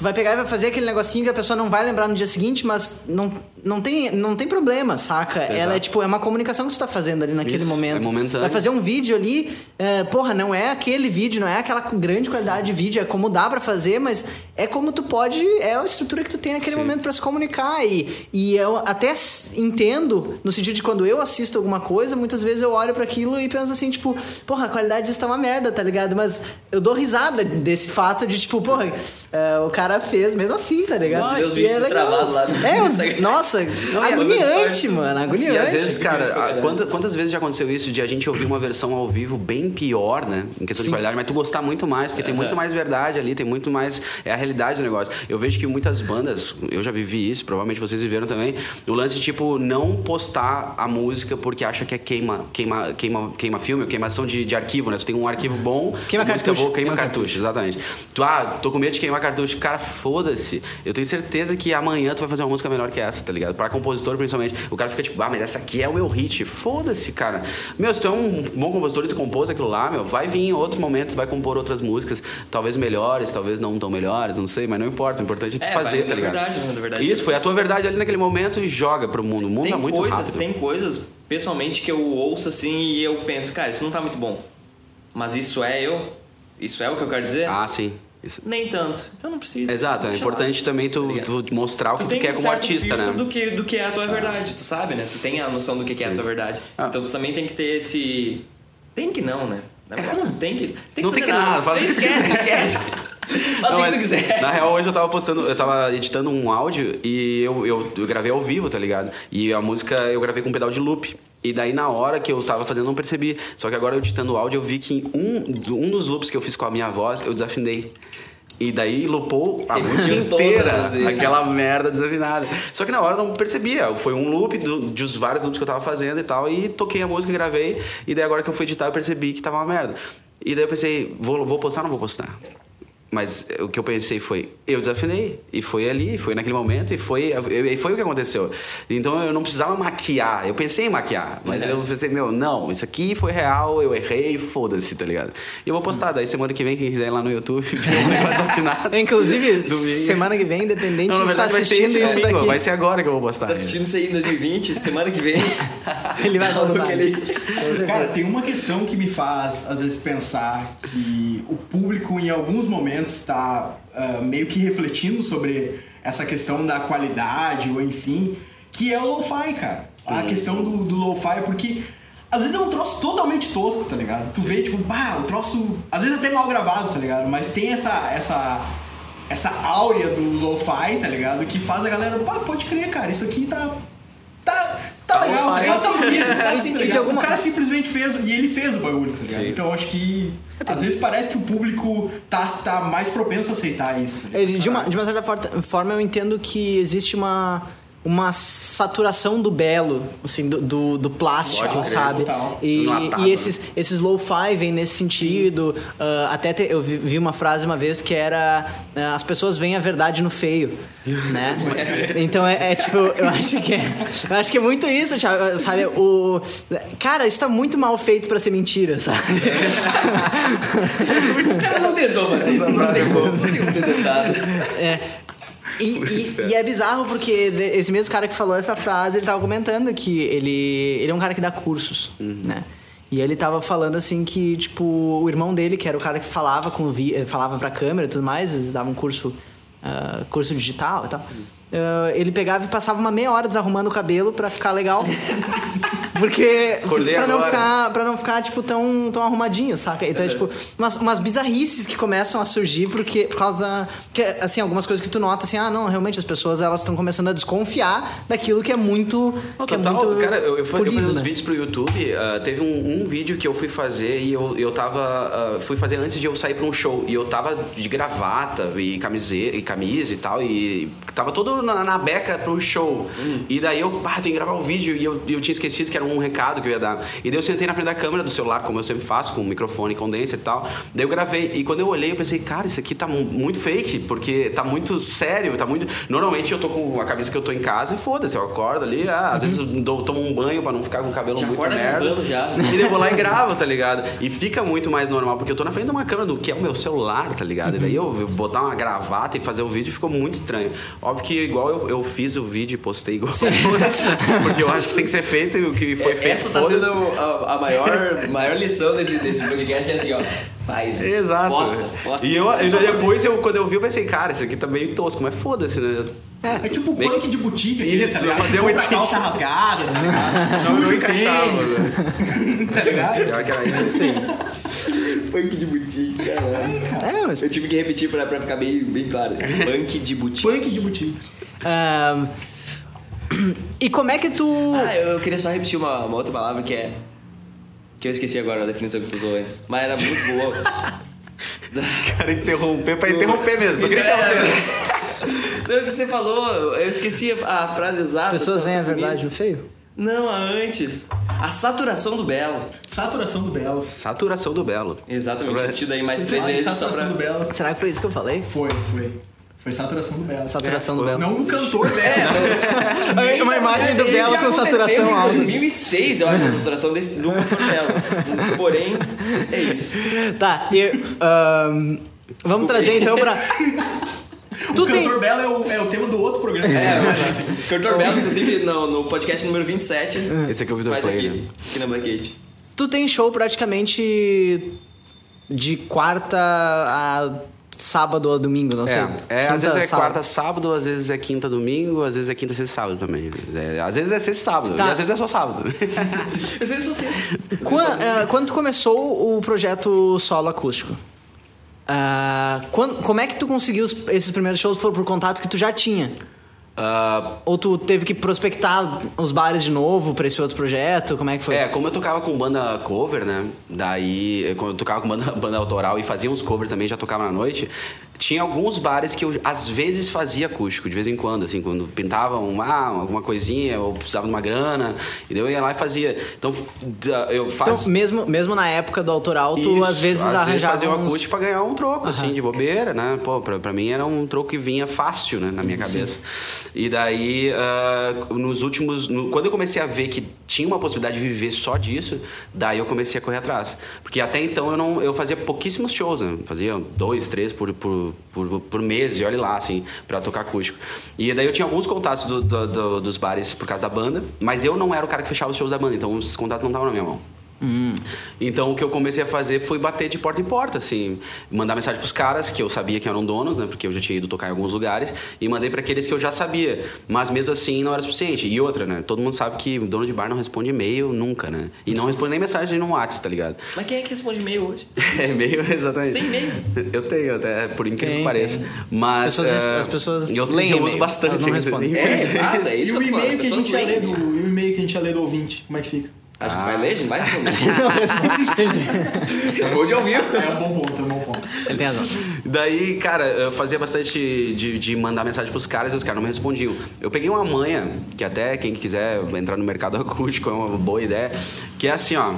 Tu vai pegar e vai fazer aquele negocinho que a pessoa não vai lembrar no dia seguinte, mas não, não, tem, não tem problema, saca? Ela é tipo, é uma comunicação que tu tá fazendo ali naquele Isso, momento. é momentâneo. Vai fazer um vídeo ali, é, porra, não é aquele vídeo, não é aquela grande qualidade de vídeo, é como dá pra fazer, mas é como tu pode, é a estrutura que tu tem naquele Sim. momento pra se comunicar. E, e eu até entendo, no sentido de quando eu assisto alguma coisa, muitas vezes eu olho pra aquilo e penso assim, tipo, porra, a qualidade disso tá uma merda, tá ligado? Mas eu dou risada desse fato de, tipo, porra, é, o cara cara fez mesmo assim, tá ligado? Nossa, os E vídeos é legal. travado lá. É, os, nossa, agoniante, mano, agoniante. E às vezes, Sim, cara, sim. a- quanta- quantas vezes já aconteceu isso de a gente ouvir uma versão ao vivo bem pior, né? Em questão de qualidade, mas tu gostar muito mais, porque tem muito mais verdade ali, tem muito mais. É a realidade do negócio. Eu vejo que muitas bandas, eu já vivi isso, provavelmente vocês viveram também, o lance de, tipo, não postar a música porque acha que é queima, queima, queima, queima filme, queimação de, de arquivo, né? Tu tem um arquivo bom, Queima a música cartucho. boa, queima Queima cartucho, exatamente. Tu, ah, tô com medo de queimar cartucho. Cara, foda-se. Eu tenho certeza que amanhã tu vai fazer uma música melhor que essa, tá ligado? Pra compositor, principalmente. O cara fica tipo, ah, mas essa aqui é o meu hit. Foda-se, cara. Meu, se tu é um bom compositor e tu compôs aquilo lá, meu, vai vir em outro momento, tu vai compor outras músicas, talvez melhores, talvez não tão melhores, não sei, mas não importa. O importante é tu É, fazer, tá ligado? verdade? Na verdade, Isso, foi a tua verdade ali naquele momento e joga pro mundo. O mundo Tem tá muito coisas, rápido. tem coisas, pessoalmente, que eu ouço assim e eu penso, cara, isso não tá muito bom. Mas isso é eu? Isso é o que eu quero dizer? Ah, sim. Isso. Nem tanto. Então não precisa. Exato, é Deixa importante também tu, Tá tu mostrar o que tu, tem quer um como artista, né? Do que, do que é a tua verdade, tu sabe, né? Tu tem a noção do que que é a tua verdade. Ah. Então tu também tem que ter esse. Tem que não, né? Na verdade, não tem que. Tem Não que tem fazer que nada, faz o que esquece, esquece. Faz Não, o que tu quiser. Na real, hoje eu tava postando, eu tava editando um áudio e eu, eu, eu gravei ao vivo, tá ligado? E a música eu gravei com um pedal de loop. E daí na hora que eu tava fazendo eu não percebi. Só que agora eu editando o áudio eu vi que em um, um dos loops que eu fiz com a minha voz, eu desafinei. E daí lupou a Em música inteira, aquela merda desafinada. Só que na hora eu não percebia. Foi um loop do, dos vários loops que eu tava fazendo e tal. E toquei a música, gravei. E daí agora que eu fui editar eu percebi que tava uma merda. E daí eu pensei, vou, vou postar ou não vou postar? Mas o que eu pensei foi, eu desafinei. E foi ali, foi naquele momento, e foi, e foi o que aconteceu. Então eu não precisava maquiar. Eu pensei em maquiar, mas eu pensei, meu, não, isso aqui foi real, eu errei, foda-se, tá ligado? E eu vou postar, daí semana que vem, quem quiser ir lá no YouTube, ver mais afinado. Inclusive, Domingo. semana que vem, independente Não, na de estar verdade vai ser assistindo isso domingo, daqui, vai ser agora que eu vou postar. Tá assistindo isso aí em 2020, semana que vem. ele vai postar. ele- Cara, tem uma questão que me faz, às vezes, pensar que o público, em alguns momentos, está ah, meio que refletindo sobre essa questão da qualidade, ou enfim, que é o lo-fi, cara. A questão do, do lo-fi, porque às vezes é um troço totalmente tosco, tá ligado? Tu vê, tipo, bah, o troço, às vezes até mal gravado, tá ligado? Mas tem essa, essa, essa áurea do lo-fi, tá ligado? Que faz a galera, pá, pode crer, cara, isso aqui. Tá, tá, Tá legal, lo-fi. Faz sentido, faz sentido. alguma- O cara simplesmente fez, e ele fez o bagulho, tá ligado? Sim. Então acho que às vezes parece que o público tá, tá mais propenso a aceitar isso. tá É? De uma, de uma certa for- forma, eu entendo que existe uma, uma saturação do belo, assim, do, do, do plástico, crer, sabe? E, Enlatado, e esses, esses low-fi vêm nesse sentido. Ah, até te- eu vi, uma frase uma vez que era ah, as pessoas veem a verdade no feio, né? então é, é tipo, eu acho que é, eu acho que é muito isso, sabe? O, cara, isso tá muito mal feito pra ser mentira, sabe? O cara não tentou fazer isso, não. É. E, e- e é bizarro porque esse mesmo cara que falou essa frase, ele tava comentando que ele, ele é um cara que dá cursos, né? E ele tava falando assim que, tipo, o irmão dele, que era o cara que falava com vi, eh, falava pra câmera e tudo mais, eles davam um curso, ah, curso digital e tal. Ah, ele pegava e passava uma meia hora desarrumando o cabelo pra ficar legal. Porque. Acordei pra não agora. ficar, pra não ficar, tipo, tão, tão arrumadinho, saca? Então, é, tipo, umas, umas bizarrices que começam a surgir porque, por causa da. Que, assim, algumas coisas que tu nota, assim, ah, não, realmente as pessoas elas estão começando a desconfiar daquilo que é muito. Não, que total, é muito cara, eu, eu fui polido, uns né? vídeos pro YouTube, ah, teve um, um vídeo que eu fui fazer e eu, eu tava. ah, fui fazer antes de eu sair pra um show. E eu tava de gravata e camiseta e camisa e tal. E tava todo na, na beca pro show. E daí eu, pá, tenho que gravar o vídeo e eu, eu tinha esquecido que era um recado que eu ia dar. E daí eu sentei na frente da câmera do celular, como eu sempre faço, com o microfone, condenser e tal. Daí eu gravei. E quando eu olhei, eu pensei, cara, isso aqui tá mu- muito fake, porque tá muito sério, tá muito. Normalmente eu tô com a camisa que eu tô em casa e foda-se, eu acordo ali, ah, às vezes eu dou, tomo um banho pra não ficar com o cabelo Já muito merda. já. E daí eu vou lá e gravo, tá ligado? E fica muito mais normal, porque eu tô na frente de uma câmera do que é o meu celular, tá ligado? E daí eu, eu botar uma gravata e fazer o vídeo ficou muito estranho. Óbvio que igual eu, eu fiz o vídeo e postei igual. porque eu acho que tem que ser feito o que foi feito. Essa tá sendo a, a maior, maior lição desse, desse podcast, é assim, ó. Faz. né? Exato. Posta, posta. E eu, É e fazer. depois, eu, quando eu vi, eu pensei, cara, isso aqui tá meio tosco, mas foda-se, né? É tipo Meio punk de boutique aqui, Isso, tá ligado? fazer um skin. calça rasgada, tá ligado? Não, não Sujo encaixava, tênis, tá ligado? Pior que era isso. Punk de boutique, caralho. É, mas... Eu tive que repetir pra, pra ficar bem, bem claro. Punk de boutique. Punk de boutique. Ahn, e como é que tu... Ah, eu, eu queria só repetir uma, uma outra palavra que é. Que eu esqueci agora a definição que tu usou antes. Mas era muito boa. Cara, interromper pra interromper mesmo. Interromper. Então, o que você falou, eu esqueci a, a frase exata. As pessoas tá- veem a verdade no feio? Não, a antes. A saturação do belo. Saturação do Belo. Saturação do Belo. Exatamente, Sobre- repetido aí mais três vezes Saturação pra... do Belo. Será que foi isso que eu falei? Foi, foi. Foi saturação do Belo. Saturação do Belo. Não no cantor Belo. Uma imagem do Belo com saturação em alta. 2006, eu acho, a saturação desse, do cantor Belo. Porém, é isso. Tá, e, ahn, vamos trazer então pra... Tu o tem... cantor Belo é o, é o tema do outro programa. É, mas, cantor Belo, inclusive, no, no podcast número 27. Esse aqui é o Vitor daqui, né? aqui na Blackgate. Tu tem show praticamente de quarta a sábado ou domingo, não sei. É, é Quinta, às vezes é sábado. quarta, sábado, às vezes é quinta, domingo, às vezes é quinta, sexta, sábado também. É, às vezes é sexta, sábado, Tá. e às vezes é só sábado. Eu sei só sexta. Eh, quando tu começou o projeto solo acústico, ah, quan- como é que tu conseguiu esses primeiros shows? Foram por contatos que tu já tinha? Ah, Ou tu teve que prospectar os bares de novo pra esse outro projeto? Como é que foi? É, como eu tocava com banda cover, né? Daí, quando eu tocava com banda, banda autoral e fazia uns cover também, já tocava na noite. Tinha alguns bares que eu, às vezes, fazia acústico, de vez em quando, assim, quando pintavam uma, alguma coisinha, ou precisava de uma grana, e eu ia lá e fazia. Então, eu Então, faço. mesmo, mesmo na época do autoral, tu Isso, às vezes arranjava fazia um uns... acústico pra ganhar um troco, assim, de bobeira, né? Pô, pra, pra mim era um troco que vinha fácil, né, na minha cabeça. E daí, ah, nos últimos... no- quando eu comecei a ver que tinha uma possibilidade de viver só disso, daí eu comecei a correr atrás. Porque até então eu não eu fazia pouquíssimos shows, né? Fazia dois, três por, por, por, por mês, e olha lá, assim, pra tocar acústico. E daí eu tinha alguns contatos do- do- do- dos bares por causa da banda, mas eu não era o cara que fechava os shows da banda, então esses contatos não estavam na minha mão. Então o que eu comecei a fazer foi bater de porta em porta, assim, mandar mensagem pros caras que eu sabia que eram donos, né, porque eu já tinha ido tocar em alguns lugares, e mandei para aqueles que eu já sabia, mas mesmo assim não era suficiente. E outra, né, todo mundo sabe que dono de bar não responde e-mail nunca, né? E não responde nem mensagem no WhatsApp, tá ligado? Mas quem é que responde e-mail hoje? É e-mail, exatamente. Tem e-mail? Eu tenho, até, por incrível Tem, que pareça. tem. Mas As pessoas- eh, as pessoas eu, leem eu uso e-mail, bastante. elas não respondem. É, exato, é isso E que eu tô falando. que a gente do, e o e-mail que a gente ia ler do ouvinte, como é que fica? Acho que vai ler, gente? Vai responder. Acabou de ouvir. É um bom ponto, é um bom ponto. Ele tem razão. Daí, cara, eu fazia bastante de, de mandar mensagem pros caras e os caras não me respondiam. Eu peguei uma manha, que até quem quiser entrar no mercado acústico é uma boa ideia, que é assim, ó.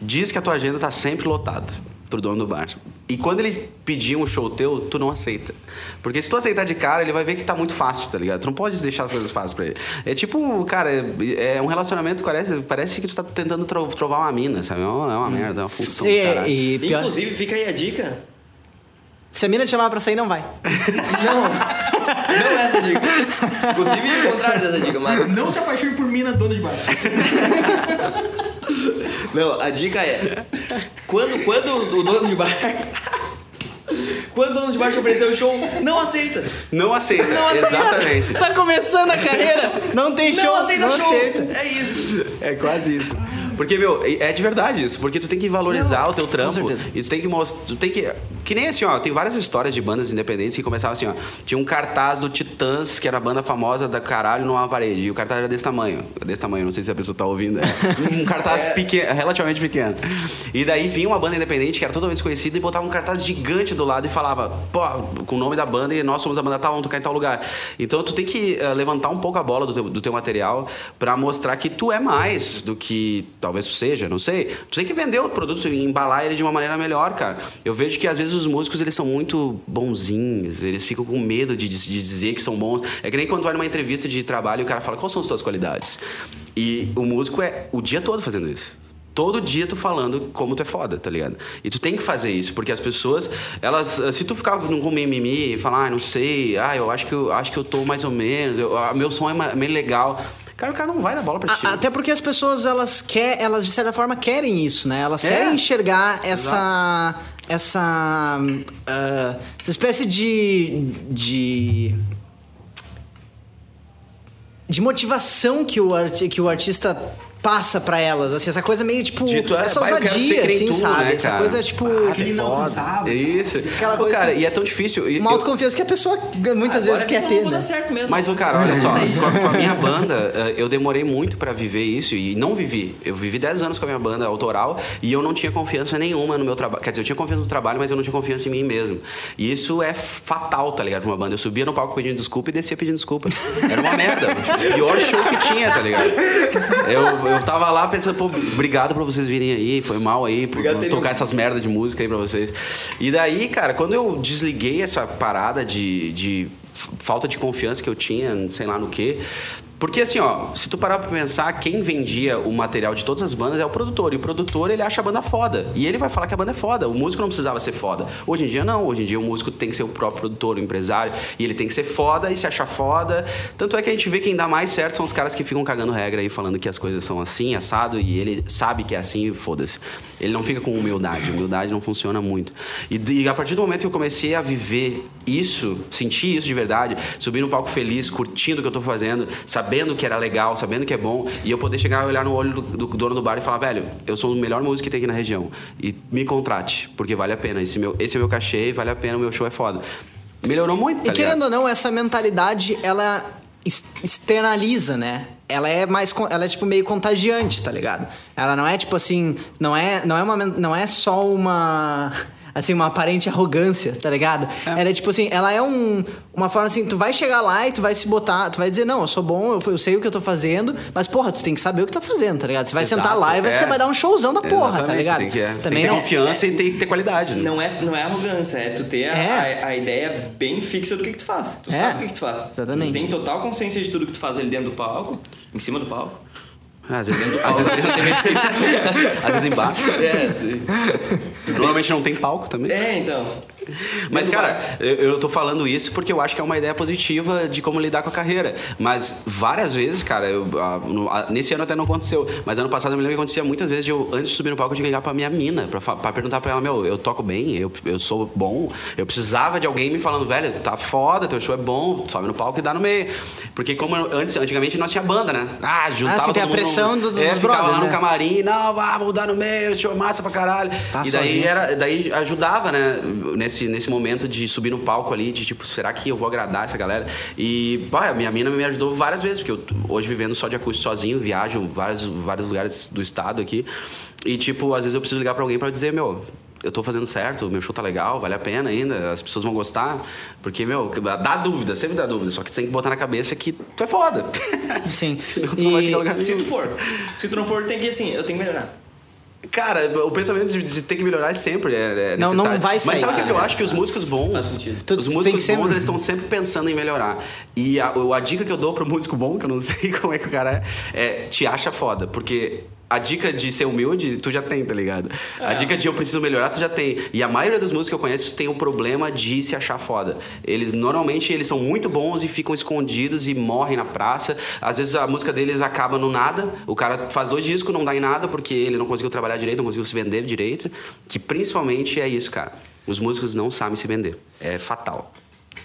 Diz que a tua agenda tá sempre lotada pro dono do bar. E quando ele pedir um show teu, tu não aceita. Porque se tu aceitar de cara, ele vai ver que tá muito fácil, tá ligado? Tu não pode deixar as coisas fáceis pra ele. É tipo, cara, é, é um relacionamento que parece, parece que tu tá tentando tro- trovar uma mina, sabe? É uma, é uma merda, é uma função. caralho. E, e pior, Inclusive, fica aí a dica. se a mina te chamar pra sair, não vai. Não, não é essa dica. Inclusive, é o contrário dessa dica, mas... Não se apaixone por mina dona de bar. Não, a dica é... Quando, quando o dono de bar... Quando o dono de bar te oferecer o show, não aceita. Não aceita, Não aceita. exatamente. Tá começando a carreira, não tem show, não aceita não show. aceita. É isso. É quase isso. Porque, meu, é de verdade isso. Porque tu tem que valorizar Não, o teu trampo. E tu tem que mostrar. Tu tem que. Que nem assim, ó. Tem várias histórias de bandas independentes que começavam assim, ó. Tinha um cartaz do Titãs, que era a banda famosa da caralho numa parede. E o cartaz era desse tamanho. Desse tamanho, não sei se a pessoa tá ouvindo. É. Um cartaz pequeno, relativamente pequeno. E daí vinha uma banda independente que era totalmente desconhecida e botava um cartaz gigante do lado e falava, pô, com o nome da banda e nós somos a banda tal, vamos tocar em tal lugar. Então tu tem que eh, levantar um pouco a bola do teu, do teu material pra mostrar que tu é mais do que talvez seja, não sei. Tu tem que vender o produto e embalar ele de uma maneira melhor, cara. Eu vejo que às vezes os músicos eles são muito bonzinhos, eles ficam com medo de, de dizer que são bons. É que nem quando vai numa entrevista de trabalho e o cara fala quais são as tuas qualidades. E o músico é o dia todo fazendo isso. Todo dia tu falando como tu é foda, tá ligado? E tu tem que fazer isso, porque as pessoas, elas, se tu ficar com mimimi e falar, ah, não sei, ah, eu acho que eu acho que eu tô mais ou menos, eu, ah, meu som é meio legal. Cara, o cara não vai dar bola pra ti. A- Até porque as pessoas, elas quer, elas de certa forma querem isso, né? Elas É. querem enxergar essa essa ah, essa espécie de de de motivação que o, arti que o artista passa pra elas, assim, essa coisa meio tipo. Dito, é, essa eu quero ser ousadia, assim, tu, sabe? né, essa coisa tipo. Ah, que inalcançável. foda. Isso. Aquela Pô, coisa cara, assim, e é tão difícil. E uma eu- autoconfiança que a pessoa muitas vezes Agora quer não ter, né? certo mesmo. Mas, cara, olha só, com a, minha banda, eh, eu demorei muito pra viver isso e não vivi. Eu vivi 10 anos com a minha banda autoral e eu não tinha confiança nenhuma no meu trabalho. Quer dizer, eu tinha confiança no trabalho, mas eu não tinha confiança em mim mesmo. E isso é fatal, tá ligado, pra uma banda. Eu subia no palco pedindo desculpa e descia pedindo desculpa. Era uma merda. O pior show que tinha, tá ligado? Eu, eu tava lá pensando, pô, obrigado pra vocês virem aí, foi mal aí, por Obrigado, tocar essas merdas de música aí pra vocês. E daí, cara, quando eu desliguei essa parada de, de falta de confiança que eu tinha, sei lá no quê. Porque assim, ó, se tu parar pra pensar, quem vendia o material de todas as bandas é o produtor. E o produtor, ele acha a banda foda. E ele vai falar que a banda é foda. O músico não precisava ser foda. Hoje em dia, não. Hoje em dia, o músico tem que ser o próprio produtor, o empresário. E ele tem que ser foda e se achar foda. Tanto é que a gente vê quem dá mais certo são os caras que ficam cagando regra aí, falando que as coisas são assim, assado. E ele sabe que é assim e foda-se. Ele não fica com humildade. Humildade não funciona muito. E, de- a partir do momento que eu comecei a viver isso, sentir isso de verdade, subir no palco feliz, curtindo o que eu tô fazendo, sabendo que era legal, sabendo que é bom, e eu poder chegar e olhar no olho do, do dono do bar e falar, velho, eu sou o melhor músico que tem aqui na região. E me contrate, porque vale a pena. Esse, meu, esse é o meu cachê, vale a pena, o meu show é foda. Melhorou muito, tá E querendo ligado? ou não, essa mentalidade, ela externaliza, né? Ela é mais ela é tipo meio contagiante, tá ligado? Ela não é tipo assim, não é não é uma não é só uma assim uma aparente arrogância, tá ligado? Ela é tipo assim, ela é um uma forma assim, tu vai chegar lá e tu vai se botar, tu vai dizer, não, eu sou bom, eu, eu sei o que eu tô fazendo, mas porra, tu tem que saber o que tá fazendo, tá ligado? Você vai sentar Exato, lá e vai- é. você vai dar um showzão da porra, tá Exatamente, ligado? Tem que, é, tem Também que ter não confiança e tem que ter qualidade. né? Não é, não é arrogância, é tu ter a, É. a, a ideia bem fixa do que, que tu faz. Tu É, sabe o que, que tu faz. exatamente. Tu tem total consciência de tudo que tu faz ali dentro do palco, em cima do palco. Ah, Às vezes, às vezes meio difícil. Às vezes embaixo. É, sim. Normalmente não tem palco também. é então. Mas, cara, eu, eu tô falando isso porque eu acho que é uma ideia positiva de como lidar com a carreira. Mas várias vezes, cara, eu, ah, no- ah, nesse ano até não aconteceu, mas ano passado eu me lembro que acontecia muitas vezes de eu, antes de subir no palco, eu tinha que ligar pra minha mina, pra, pra perguntar pra ela, meu, eu toco bem, eu, eu sou bom. Eu precisava de alguém me falando, velho, tá foda, teu show é bom, sobe no palco e dá no meio. Porque como antes, antigamente nós tinha banda, né? Ah, juntava Ah, sim, tem a pressão no, do- dos é, ficava brother, lá no né? camarim, não, vá, vamos dar no meio, show é massa pra caralho. Tá e daí sozinho. era daí ajudava, né, nesse, nesse momento de subir no palco ali, de tipo, será que eu vou agradar essa galera? E, pá, a minha mina me ajudou várias vezes, porque eu hoje vivendo só de acústico sozinho, viajo vários, vários lugares do estado aqui, e tipo, às vezes eu preciso ligar pra alguém pra dizer, meu, eu tô fazendo certo, meu show tá legal, vale a pena ainda, as pessoas vão gostar, porque, meu, dá dúvida, sempre dá dúvida, só que tu tem que botar na cabeça que tu é foda. Sim. Senão tu não vai E- chegar a lugar Se tu for. Se tu não for, tem que ir assim, eu tenho que melhorar. Cara, o pensamento de, de ter que melhorar sempre é, é Não, não vai Mas sair, sabe o que eu acho? Que os músicos Faz bons, os músicos bons, eles estão sempre pensando em melhorar. E a, a dica que eu dou pro músico bom, que eu não sei como é que o cara é, é te acha foda. Porque a dica de ser humilde, tu já tem, tá ligado? A É. dica de eu preciso melhorar, tu já tem. E a maioria dos músicos que eu conheço tem o problema de se achar foda. Eles, normalmente, eles são muito bons e ficam escondidos e morrem na praça. Às vezes a música deles acaba no nada. O cara faz dois discos, não dá em nada, porque ele não conseguiu trabalhar direito, não conseguiu se vender direito. Que principalmente é isso, cara. Os músicos não sabem se vender. É fatal.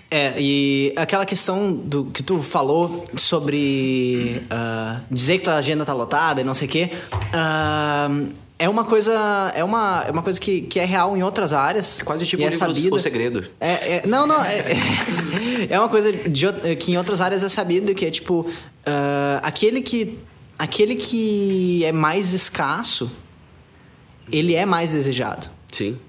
É, e aquela questão do que tu falou sobre ah, dizer que tua agenda tá lotada e não sei o quê. ah, é uma coisa. É uma, é uma coisa que, que é real em outras áreas. É quase tipo é sabida. O Segredo. É, é- não, não. É, é uma coisa de que em outras áreas é sabido que é tipo. ah, aquele que. Aquele que é mais escasso, ele é mais desejado. Sim.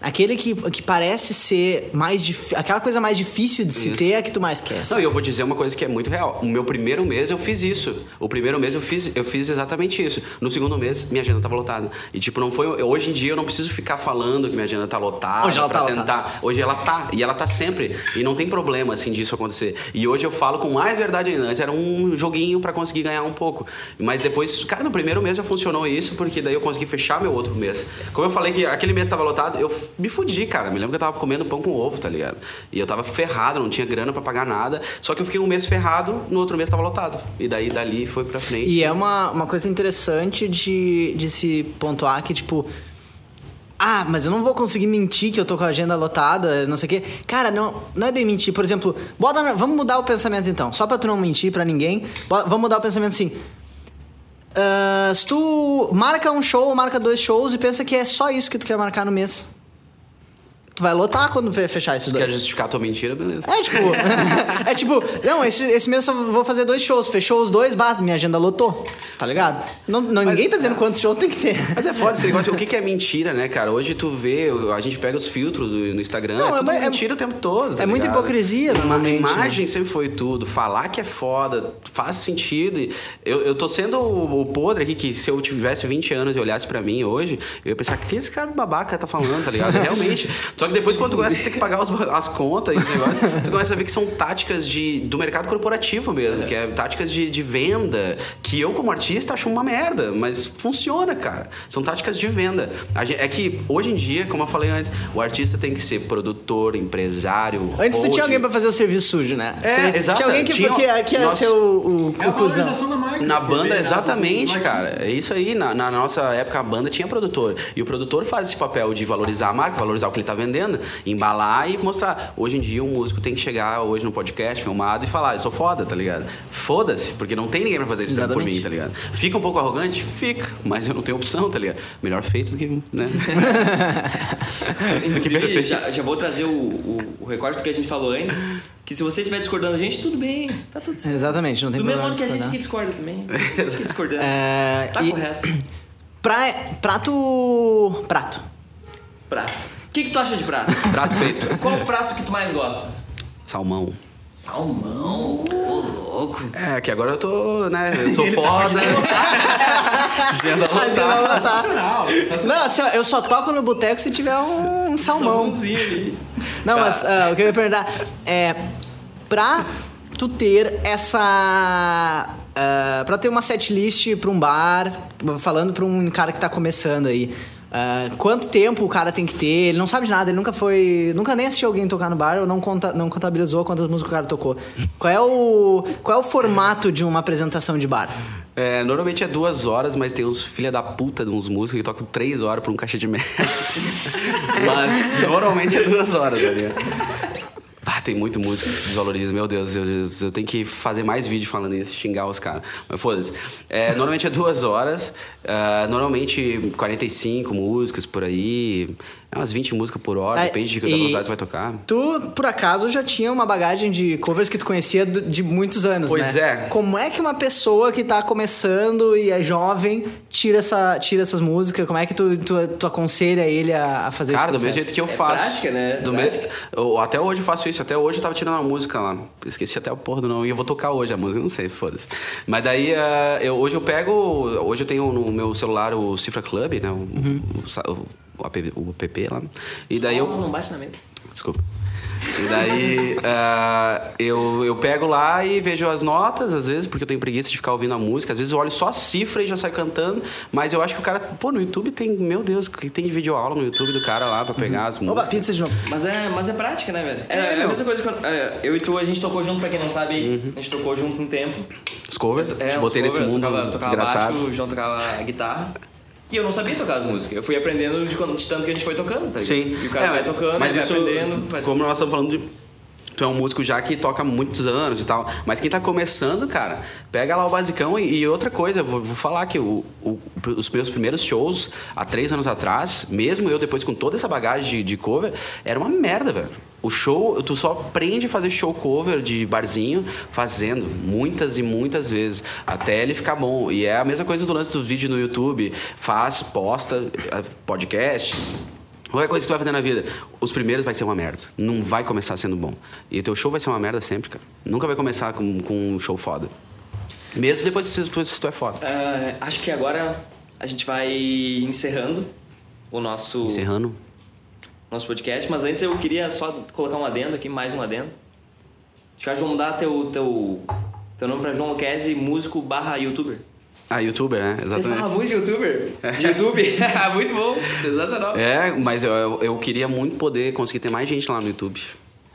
Aquele que, que parece ser mais difícil. Aquela coisa mais difícil de se Isso. ter é a que tu mais quer. Não, sabe? e eu vou dizer uma coisa que é muito real. O meu primeiro mês eu fiz isso. O primeiro mês eu fiz, eu fiz exatamente isso. No segundo mês, minha agenda tava lotada. E tipo, não foi. Hoje em dia eu não preciso ficar falando que minha agenda tá lotada Hoje ela pra tá tentar. lotada. Hoje ela tá. E ela tá sempre. E não tem problema assim disso acontecer. E hoje eu falo com mais verdade ainda. Antes era um joguinho pra conseguir ganhar um pouco. Mas depois, cara, no primeiro mês já funcionou isso, porque daí eu consegui fechar meu outro mês. Como eu falei que aquele mês tava lotado, eu me fudi, cara. Me lembro que eu tava comendo pão com ovo, tá ligado? E eu tava ferrado, não tinha grana pra pagar nada. Só que eu fiquei um mês ferrado, no outro mês tava lotado. E daí dali foi pra frente. E é uma, uma coisa interessante de, de se pontuar que, tipo. Ah, mas eu não vou conseguir mentir que eu tô com a agenda lotada, não sei o quê. Cara, não, não é bem mentir. Por exemplo, bota na- vamos mudar o pensamento então. Só pra tu não mentir pra ninguém, bo- vamos mudar o pensamento assim. ah, se tu marca um show marca dois shows e pensa que é só isso que tu quer marcar no mês. Tu vai lotar quando fechar esses Se quer dois. justificar a tua mentira, beleza. É tipo, é tipo, não, esse, esse mês eu só vou fazer dois shows. Fechou os dois, bata, minha agenda lotou. Tá ligado? Não, não, ninguém tá dizendo quantos shows tem que ter. Mas é foda esse negócio. O que, que é mentira, né, cara? Hoje tu vê, a gente pega os filtros do, no Instagram, Não, é é é- mentira o tempo todo. tá é muita hipocrisia, Uma normalmente, imagem sempre foi tudo. Falar que é foda faz sentido. Eu, eu tô sendo o, o podre aqui, que se eu tivesse 20 anos e olhasse pra mim hoje, eu ia pensar, o que esse cara babaca tá falando, tá ligado? Realmente. Só que depois, quando tu começa a ter que pagar os- as contas e esse negócio, tu começa a ver que são táticas de, do mercado corporativo mesmo, que é táticas de, de venda, que eu, como artista, acho uma merda, mas funciona, cara. São táticas de venda. A gen- é que, hoje em dia, como eu falei antes, o artista tem que ser produtor, empresário. Antes tu host. tinha alguém pra fazer o serviço sujo, né? É, Você- exato. Tinha alguém que, Tinha- que, que ia Nossa. ser o, o, É a o cuzão. valorização da marca. Na banda, vê, né? exatamente, cara. É isso aí. Na, na nossa época, a banda tinha produtor. E o produtor faz esse papel de valorizar a marca, valorizar o que ele tá vendendo, embalar e mostrar. Hoje em dia, um músico tem que chegar hoje no podcast, filmado, e falar: Eu sou foda, tá ligado? Foda-se, porque não tem ninguém pra fazer isso por mim, tá ligado? Fica um pouco arrogante? Fica, mas eu não tenho opção, tá ligado? Melhor feito do que. né? Inclusive, já, já vou trazer o, o, o recorte do que a gente falou antes. Que se você estiver discordando da gente, tudo bem, tá tudo certo. Exatamente, não tem Do mesmo problema. modo que a gente que discorda também. Que discordando. É, Tá e- correto. Pra, prato. Prato. Prato. O que, que tu acha de prato? Prato feito. Qual o prato que tu mais gosta? Salmão. Salmão? Ô, louco. É, que agora eu tô, né? Eu sou foda. Agenda lotada. Sensacional, sensacional. Não, assim, ó, eu só toco no boteco se tiver um, salmão. Salmãozinho ali. Não, mas ah, o que eu ia perguntar é. Pra tu ter essa. ah, pra ter uma setlist pra um bar, falando pra um cara que tá começando aí. Ah, quanto tempo o cara tem que ter? Ele não sabe de nada, ele nunca foi. Nunca nem assistiu alguém tocar no bar ou não, conta, não contabilizou quantas músicas o cara tocou. Qual é o. Qual é o formato de uma apresentação de bar? É, normalmente é duas horas, mas tem uns filha da puta de uns músicos que tocam três horas por um caixa de merda. mas normalmente é duas horas, ligado? Tem muito música que se desvaloriza, meu Deus, eu, eu- eu tenho que fazer mais vídeo falando isso, xingar os caras. Mas foda-se. É, normalmente é duas horas, ah, normalmente 45 músicas por aí, é umas 20 músicas por hora, Ah, depende de que velocidade tu vai tocar. Tu, por acaso, já tinha uma bagagem de covers que tu conhecia de muitos anos, Pois né? é. Como é que uma pessoa que tá começando e é jovem tira, essa, tira essas músicas? Como é que tu, tu, tu aconselha ele a, a fazer Cara, esse do mesmo jeito que eu É faço. prática, né? Do Prática. mesmo, eu, até hoje eu faço isso. Até hoje eu tava tirando uma música lá. Esqueci até o porra do nome. E eu vou tocar hoje a música, não sei, foda-se. Mas daí, ah, eu, hoje eu pego. Hoje eu tenho no meu celular o Cifra Club, né? O, Uhum. o, o, o app, o app lá. E daí eu. Não, bate na mesa. Desculpa. E daí ah, eu, eu pego lá e vejo as notas, às vezes, porque eu tenho preguiça de ficar ouvindo a música. Às vezes eu olho só a cifra e já saio cantando. Mas eu acho que o cara, pô, no YouTube tem, meu Deus, que tem vídeo aula no YouTube do cara lá pra pegar as músicas. Opa, pizza de novo. Mas é, mas é prática, né, velho? É, É, é a mesma coisa que é, eu e tu, a gente tocou junto, pra quem não sabe, Uhum. a gente tocou junto um tempo. Os cover, É, botei nesse eu mundo tocava, tocava desgraçado. baixo, o João tocava guitarra. E eu não sabia tocar as músicas. Eu fui aprendendo de, de tanto que a gente foi tocando, tá ligado? Sim. E o cara É, vai tocando, mas vai isso, aprendendo. Vai... Como nós estamos falando de. Tu é um músico já que toca muitos anos e tal. Mas quem tá começando, cara, pega lá o basicão e, e outra coisa, vou, vou falar que o- o- os meus primeiros shows, há três anos atrás, mesmo eu depois com toda essa bagagem de, de cover, era uma merda, velho. O show, tu só aprende a fazer show cover de barzinho fazendo muitas e muitas vezes, até ele ficar bom. E é a mesma coisa do lance dos vídeos no YouTube. Faz, posta, eh, podcast, Qualquer coisa que tu vai fazer na vida, os primeiros vai ser uma merda. Não vai começar sendo bom. E o teu show vai ser uma merda sempre, cara. Nunca vai começar com, com um show foda. Mesmo depois se, se tu é foda. Ah, acho que agora a gente vai encerrando o nosso, Encerrando. nosso podcast, mas antes eu queria só colocar um adendo aqui, mais um adendo. Que nós vamos mudar teu, teu, teu nome pra João Luquezzi, músico barra youtuber. Ah, youtuber, né? Você fala Exatamente. muito de youtuber? De YouTube? muito bom, sensacional. É, mas eu, eu, eu queria muito poder conseguir ter mais gente lá no YouTube.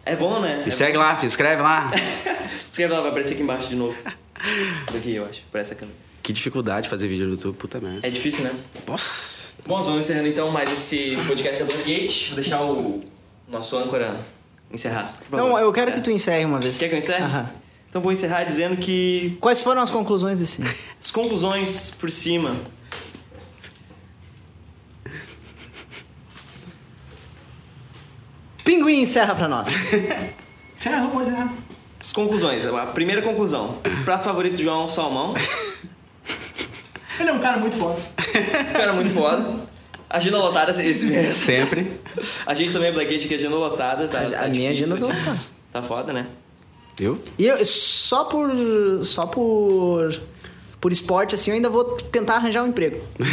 É bom, né? Me É segue lá, te inscreve lá. Escreve lá, vai aparecer aqui embaixo de novo. Daqui, eu acho, por essa câmera. que dificuldade fazer vídeo no YouTube, puta merda. É difícil, né? Nossa. Bom, vamos encerrando então mais esse podcast da Gate. Vou deixar o nosso âncora encerrar. Não, eu quero que É. tu encerre uma vez. Quer que eu encerre? Aham. Então vou encerrar dizendo que Quais foram as conclusões desse? as conclusões por cima. Pinguim encerra pra nós. Encerra, pode encerrar. As conclusões. A primeira conclusão. Prato favorito do João, salmão. Ele é um cara muito foda. Cara muito foda. Agenda lotada esse mês. Sempre. A gente também é Black Gate aqui, agenda lotada. Tá, A- tá a minha agenda tá lotada. Tá foda, né? Viu? E eu, só por. Só por. Por esporte, assim, eu ainda vou tentar arranjar um emprego.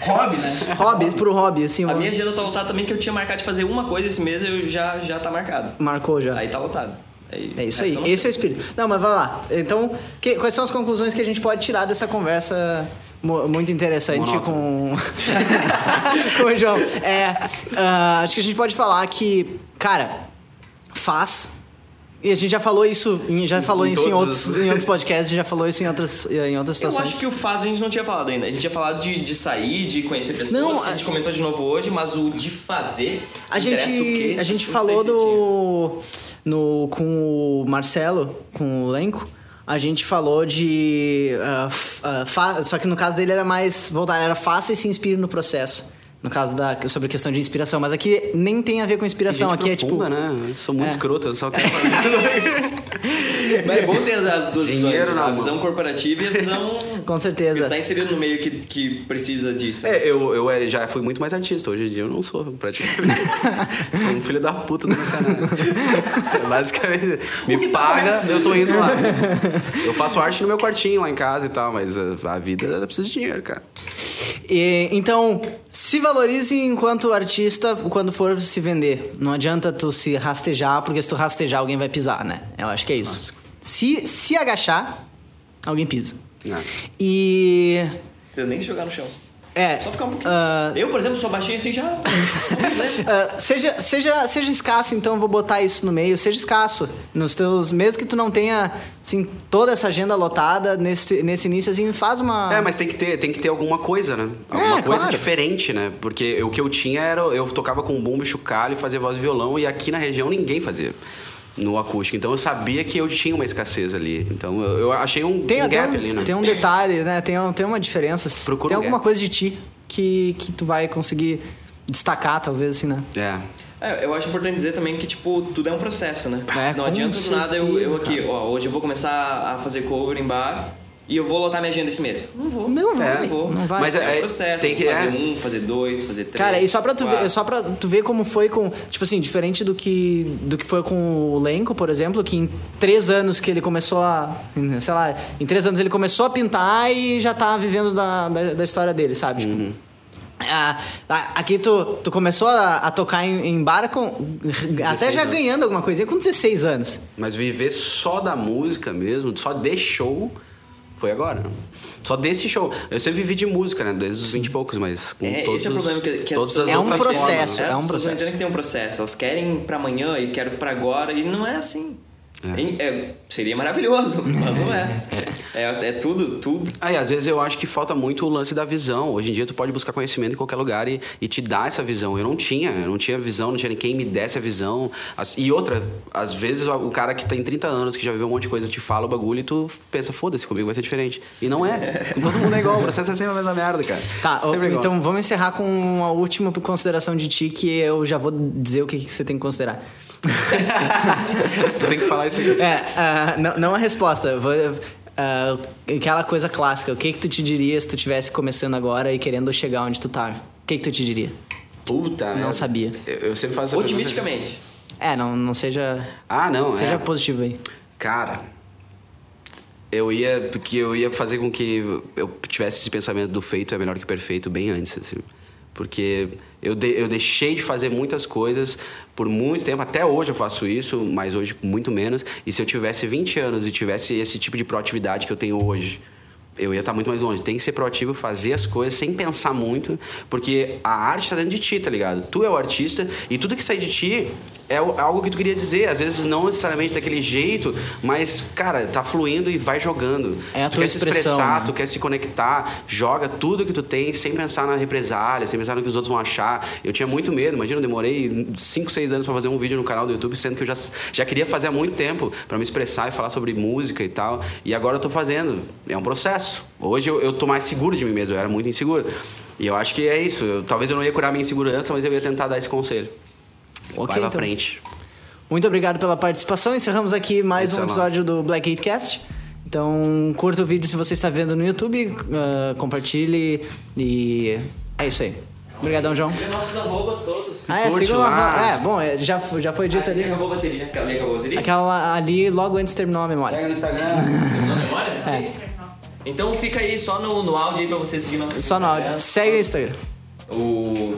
Hobby, né? Hobby, pro hobby, assim. A vou- minha agenda tá lotada também, que eu tinha marcado de fazer uma coisa esse mês, eu já, já tá marcado. Marcou já. Aí tá lotado. Aí, É isso aí, eu não sei. esse é o espírito. Não, mas vai lá. Então, que- quais são as conclusões que a gente pode tirar dessa conversa mu- muito interessante com... com o João? É, ah, acho que a gente pode falar que, cara, faz. E a gente já falou isso, em- já falou Em isso em outros, os- em outros podcasts, já falou isso em outras, em outras Eu situações. acho que o faz a gente não tinha falado ainda. A gente tinha falado de, de sair, de conhecer pessoas, Não, que a a- gente comentou de novo hoje, mas o de fazer. A o gente, quê? a gente Não falou do. No, com o Marcelo, com o Lenco, a gente falou de. ah, fa- só que no caso dele era mais voltar, era faça e se inspire no processo. No caso da. sobre a questão de inspiração. Mas aqui nem tem a ver com inspiração. Aqui é tipo. profunda, né? Eu sou muito É. escroto, eu só quero Mas é bom ter as- as duas visões. Dinheiro na A visão corporativa e a visão. Com certeza. tá inserido no meio que, que precisa disso. É, eu, eu é, já fui muito mais artista. Hoje em dia eu não sou, praticamente. sou um filho da puta do cenário. Basicamente, me paga, eu tô indo lá. Eu faço arte no meu quartinho lá em casa e tal, mas a, a vida precisa de dinheiro, cara. E, então, se valorize enquanto artista quando for se vender. Não adianta tu se rastejar, porque se tu rastejar, alguém vai pisar, né? Eu acho que é isso. Nossa. Se, se agachar, alguém pisa. É. E. Não precisa nem se jogar no chão. É. Só ficar um pouquinho. ah, Eu, por exemplo, sou baixinho assim já. ah, seja, seja, seja escasso, então eu vou botar isso no meio. Seja escasso. Nos teus. Mesmo que tu não tenha assim, toda essa agenda lotada nesse, nesse início, assim, faz uma. É, mas tem que ter, tem que ter alguma coisa, né? Alguma É, coisa claro. diferente, né? Porque o que eu tinha era. Eu tocava com bumbo, chocalho, fazia voz e violão, e aqui na região ninguém fazia. No acústico. Então eu sabia que eu tinha uma escassez ali. Então eu, eu achei um, Tem, um gap um, ali, né? tem um detalhe, né? Tem, um- tem uma diferença. Procura tem um alguma gap. coisa de ti que, que tu vai conseguir destacar, talvez, assim, né? É. É, eu acho importante dizer também que, tipo, tudo é um processo, né? É, não adianta do nada eu, eu certeza, aqui, ó, hoje eu vou começar a fazer cover em bar e eu vou lotar minha agenda esse mês. Não vou. Não vai, não vou. não vai. Mas é, é- um processo. tem que- fazer é. um, fazer dois, fazer três. Cara, e só pra, tu ver, só pra tu ver como foi com. Tipo assim, diferente do que, do que foi com o Lenco, por exemplo, que em três anos que ele começou a. Sei lá, em três anos ele começou a pintar e já tá vivendo da, da, da história dele, sabe? Tipo. ah, ah, aqui tu, tu começou a, a tocar em, em bar com. Até já anos. ganhando alguma coisinha com 16 anos. Mas viver só da música mesmo, só de show, foi agora. Só desse show. Eu sempre vivi de música, né? Desde os 20 e poucos, mas com É, todos esse é o problema que, que as todas pessoas as É um processo, formas, É, né? é um as pessoas processo. não entendem que tem um processo. Elas querem pra amanhã e quero pra agora e não é assim. Em- é, seria maravilhoso, mas não é. é. É tudo, tudo. Aí, às vezes eu acho que falta muito o lance da visão. Hoje em dia tu pode buscar conhecimento em qualquer lugar e, e te dar essa visão. Eu não tinha, eu não tinha visão, não tinha ninguém me desse a visão. E outra, às vezes o cara que tem 30 anos, que já viveu um monte de coisa, te fala o bagulho e tu pensa, foda-se, comigo vai ser diferente. E não é. Com todo mundo é igual, o processo é sempre a mesma merda, cara. Tá, Sempre igual. então vamos encerrar com uma última consideração de ti que eu já vou dizer o que, que você tem que considerar. tu tem que falar isso aqui. É, ah, não, não a resposta. Vou, ah, aquela coisa clássica. O que que tu te diria se tu estivesse começando agora e querendo chegar onde tu tá? O que que tu te diria? Puta, Não é- sabia. Eu, eu sempre faço essa. Otimisticamente. É, não, não seja... Ah, não, seja é. positivo aí. Cara, eu ia. Porque eu ia fazer com que eu tivesse esse pensamento do feito é melhor que perfeito bem antes, assim. Porque eu, de- eu deixei de fazer muitas coisas por muito tempo. Até hoje eu faço isso, mas hoje muito menos. E se eu tivesse 20 anos e tivesse esse tipo de proatividade que eu tenho hoje, eu ia estar muito mais longe. Tem que ser proativo, fazer as coisas sem pensar muito, porque a arte está dentro de ti, tá ligado? Tu é o artista e tudo que sai de ti é algo que tu queria dizer. Às vezes não necessariamente daquele jeito, mas, cara, tá fluindo e vai jogando. É a tu quer se expressar, né? tu quer se conectar, joga tudo que tu tem sem pensar na represália, sem pensar no que os outros vão achar. Eu tinha muito medo, imagina, eu demorei 5, 6 anos para fazer um vídeo no canal do YouTube, sendo que eu já, já queria fazer há muito tempo para me expressar e falar sobre música e tal. E agora eu tô fazendo. É um processo. Hoje eu, eu tô mais seguro de mim mesmo, eu era muito inseguro. E eu acho que é isso. Eu- talvez eu não ia curar minha insegurança, mas eu ia tentar dar esse conselho. Ok, Vai pra então. frente. Muito obrigado pela participação. Encerramos aqui mais um é episódio do Black Hatecast. Então, curta o vídeo se você está vendo no YouTube, ah, compartilhe e é isso aí. Obrigadão, João. Siga nossos arrobas todos. Ah, é, sigam lá. É, bom, é, já, já foi Ah, dito você ali. acabou a bateria? Aquela ali acabou a bateria? Aquela ali logo antes terminou a memória. Pega no Instagram. Na memória? É. Então fica aí só no, no áudio aí pra você seguir nosso Só no áudio. Segue o Instagram. O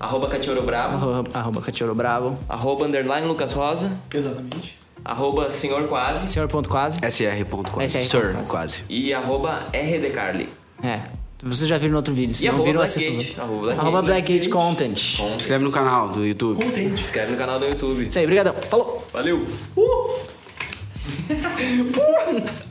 arroba Catioro Bravo, Arroba, arroba Catioro Bravo. arroba underline Lucas Rosa, Exatamente. arroba Senhor Quase Senhor.quase. SR.quase. SR. Sir, quase. e arroba RD Carly. É. Vocês já viram no outro vídeo. Se E não arroba viram, Black assistam. Gate, arroba Black Arroba. Black Content. Com- Inscreve no canal do YouTube. Contente. Inscreve no canal do YouTube. Isso aí, brigadão. Falou! Valeu! Uh!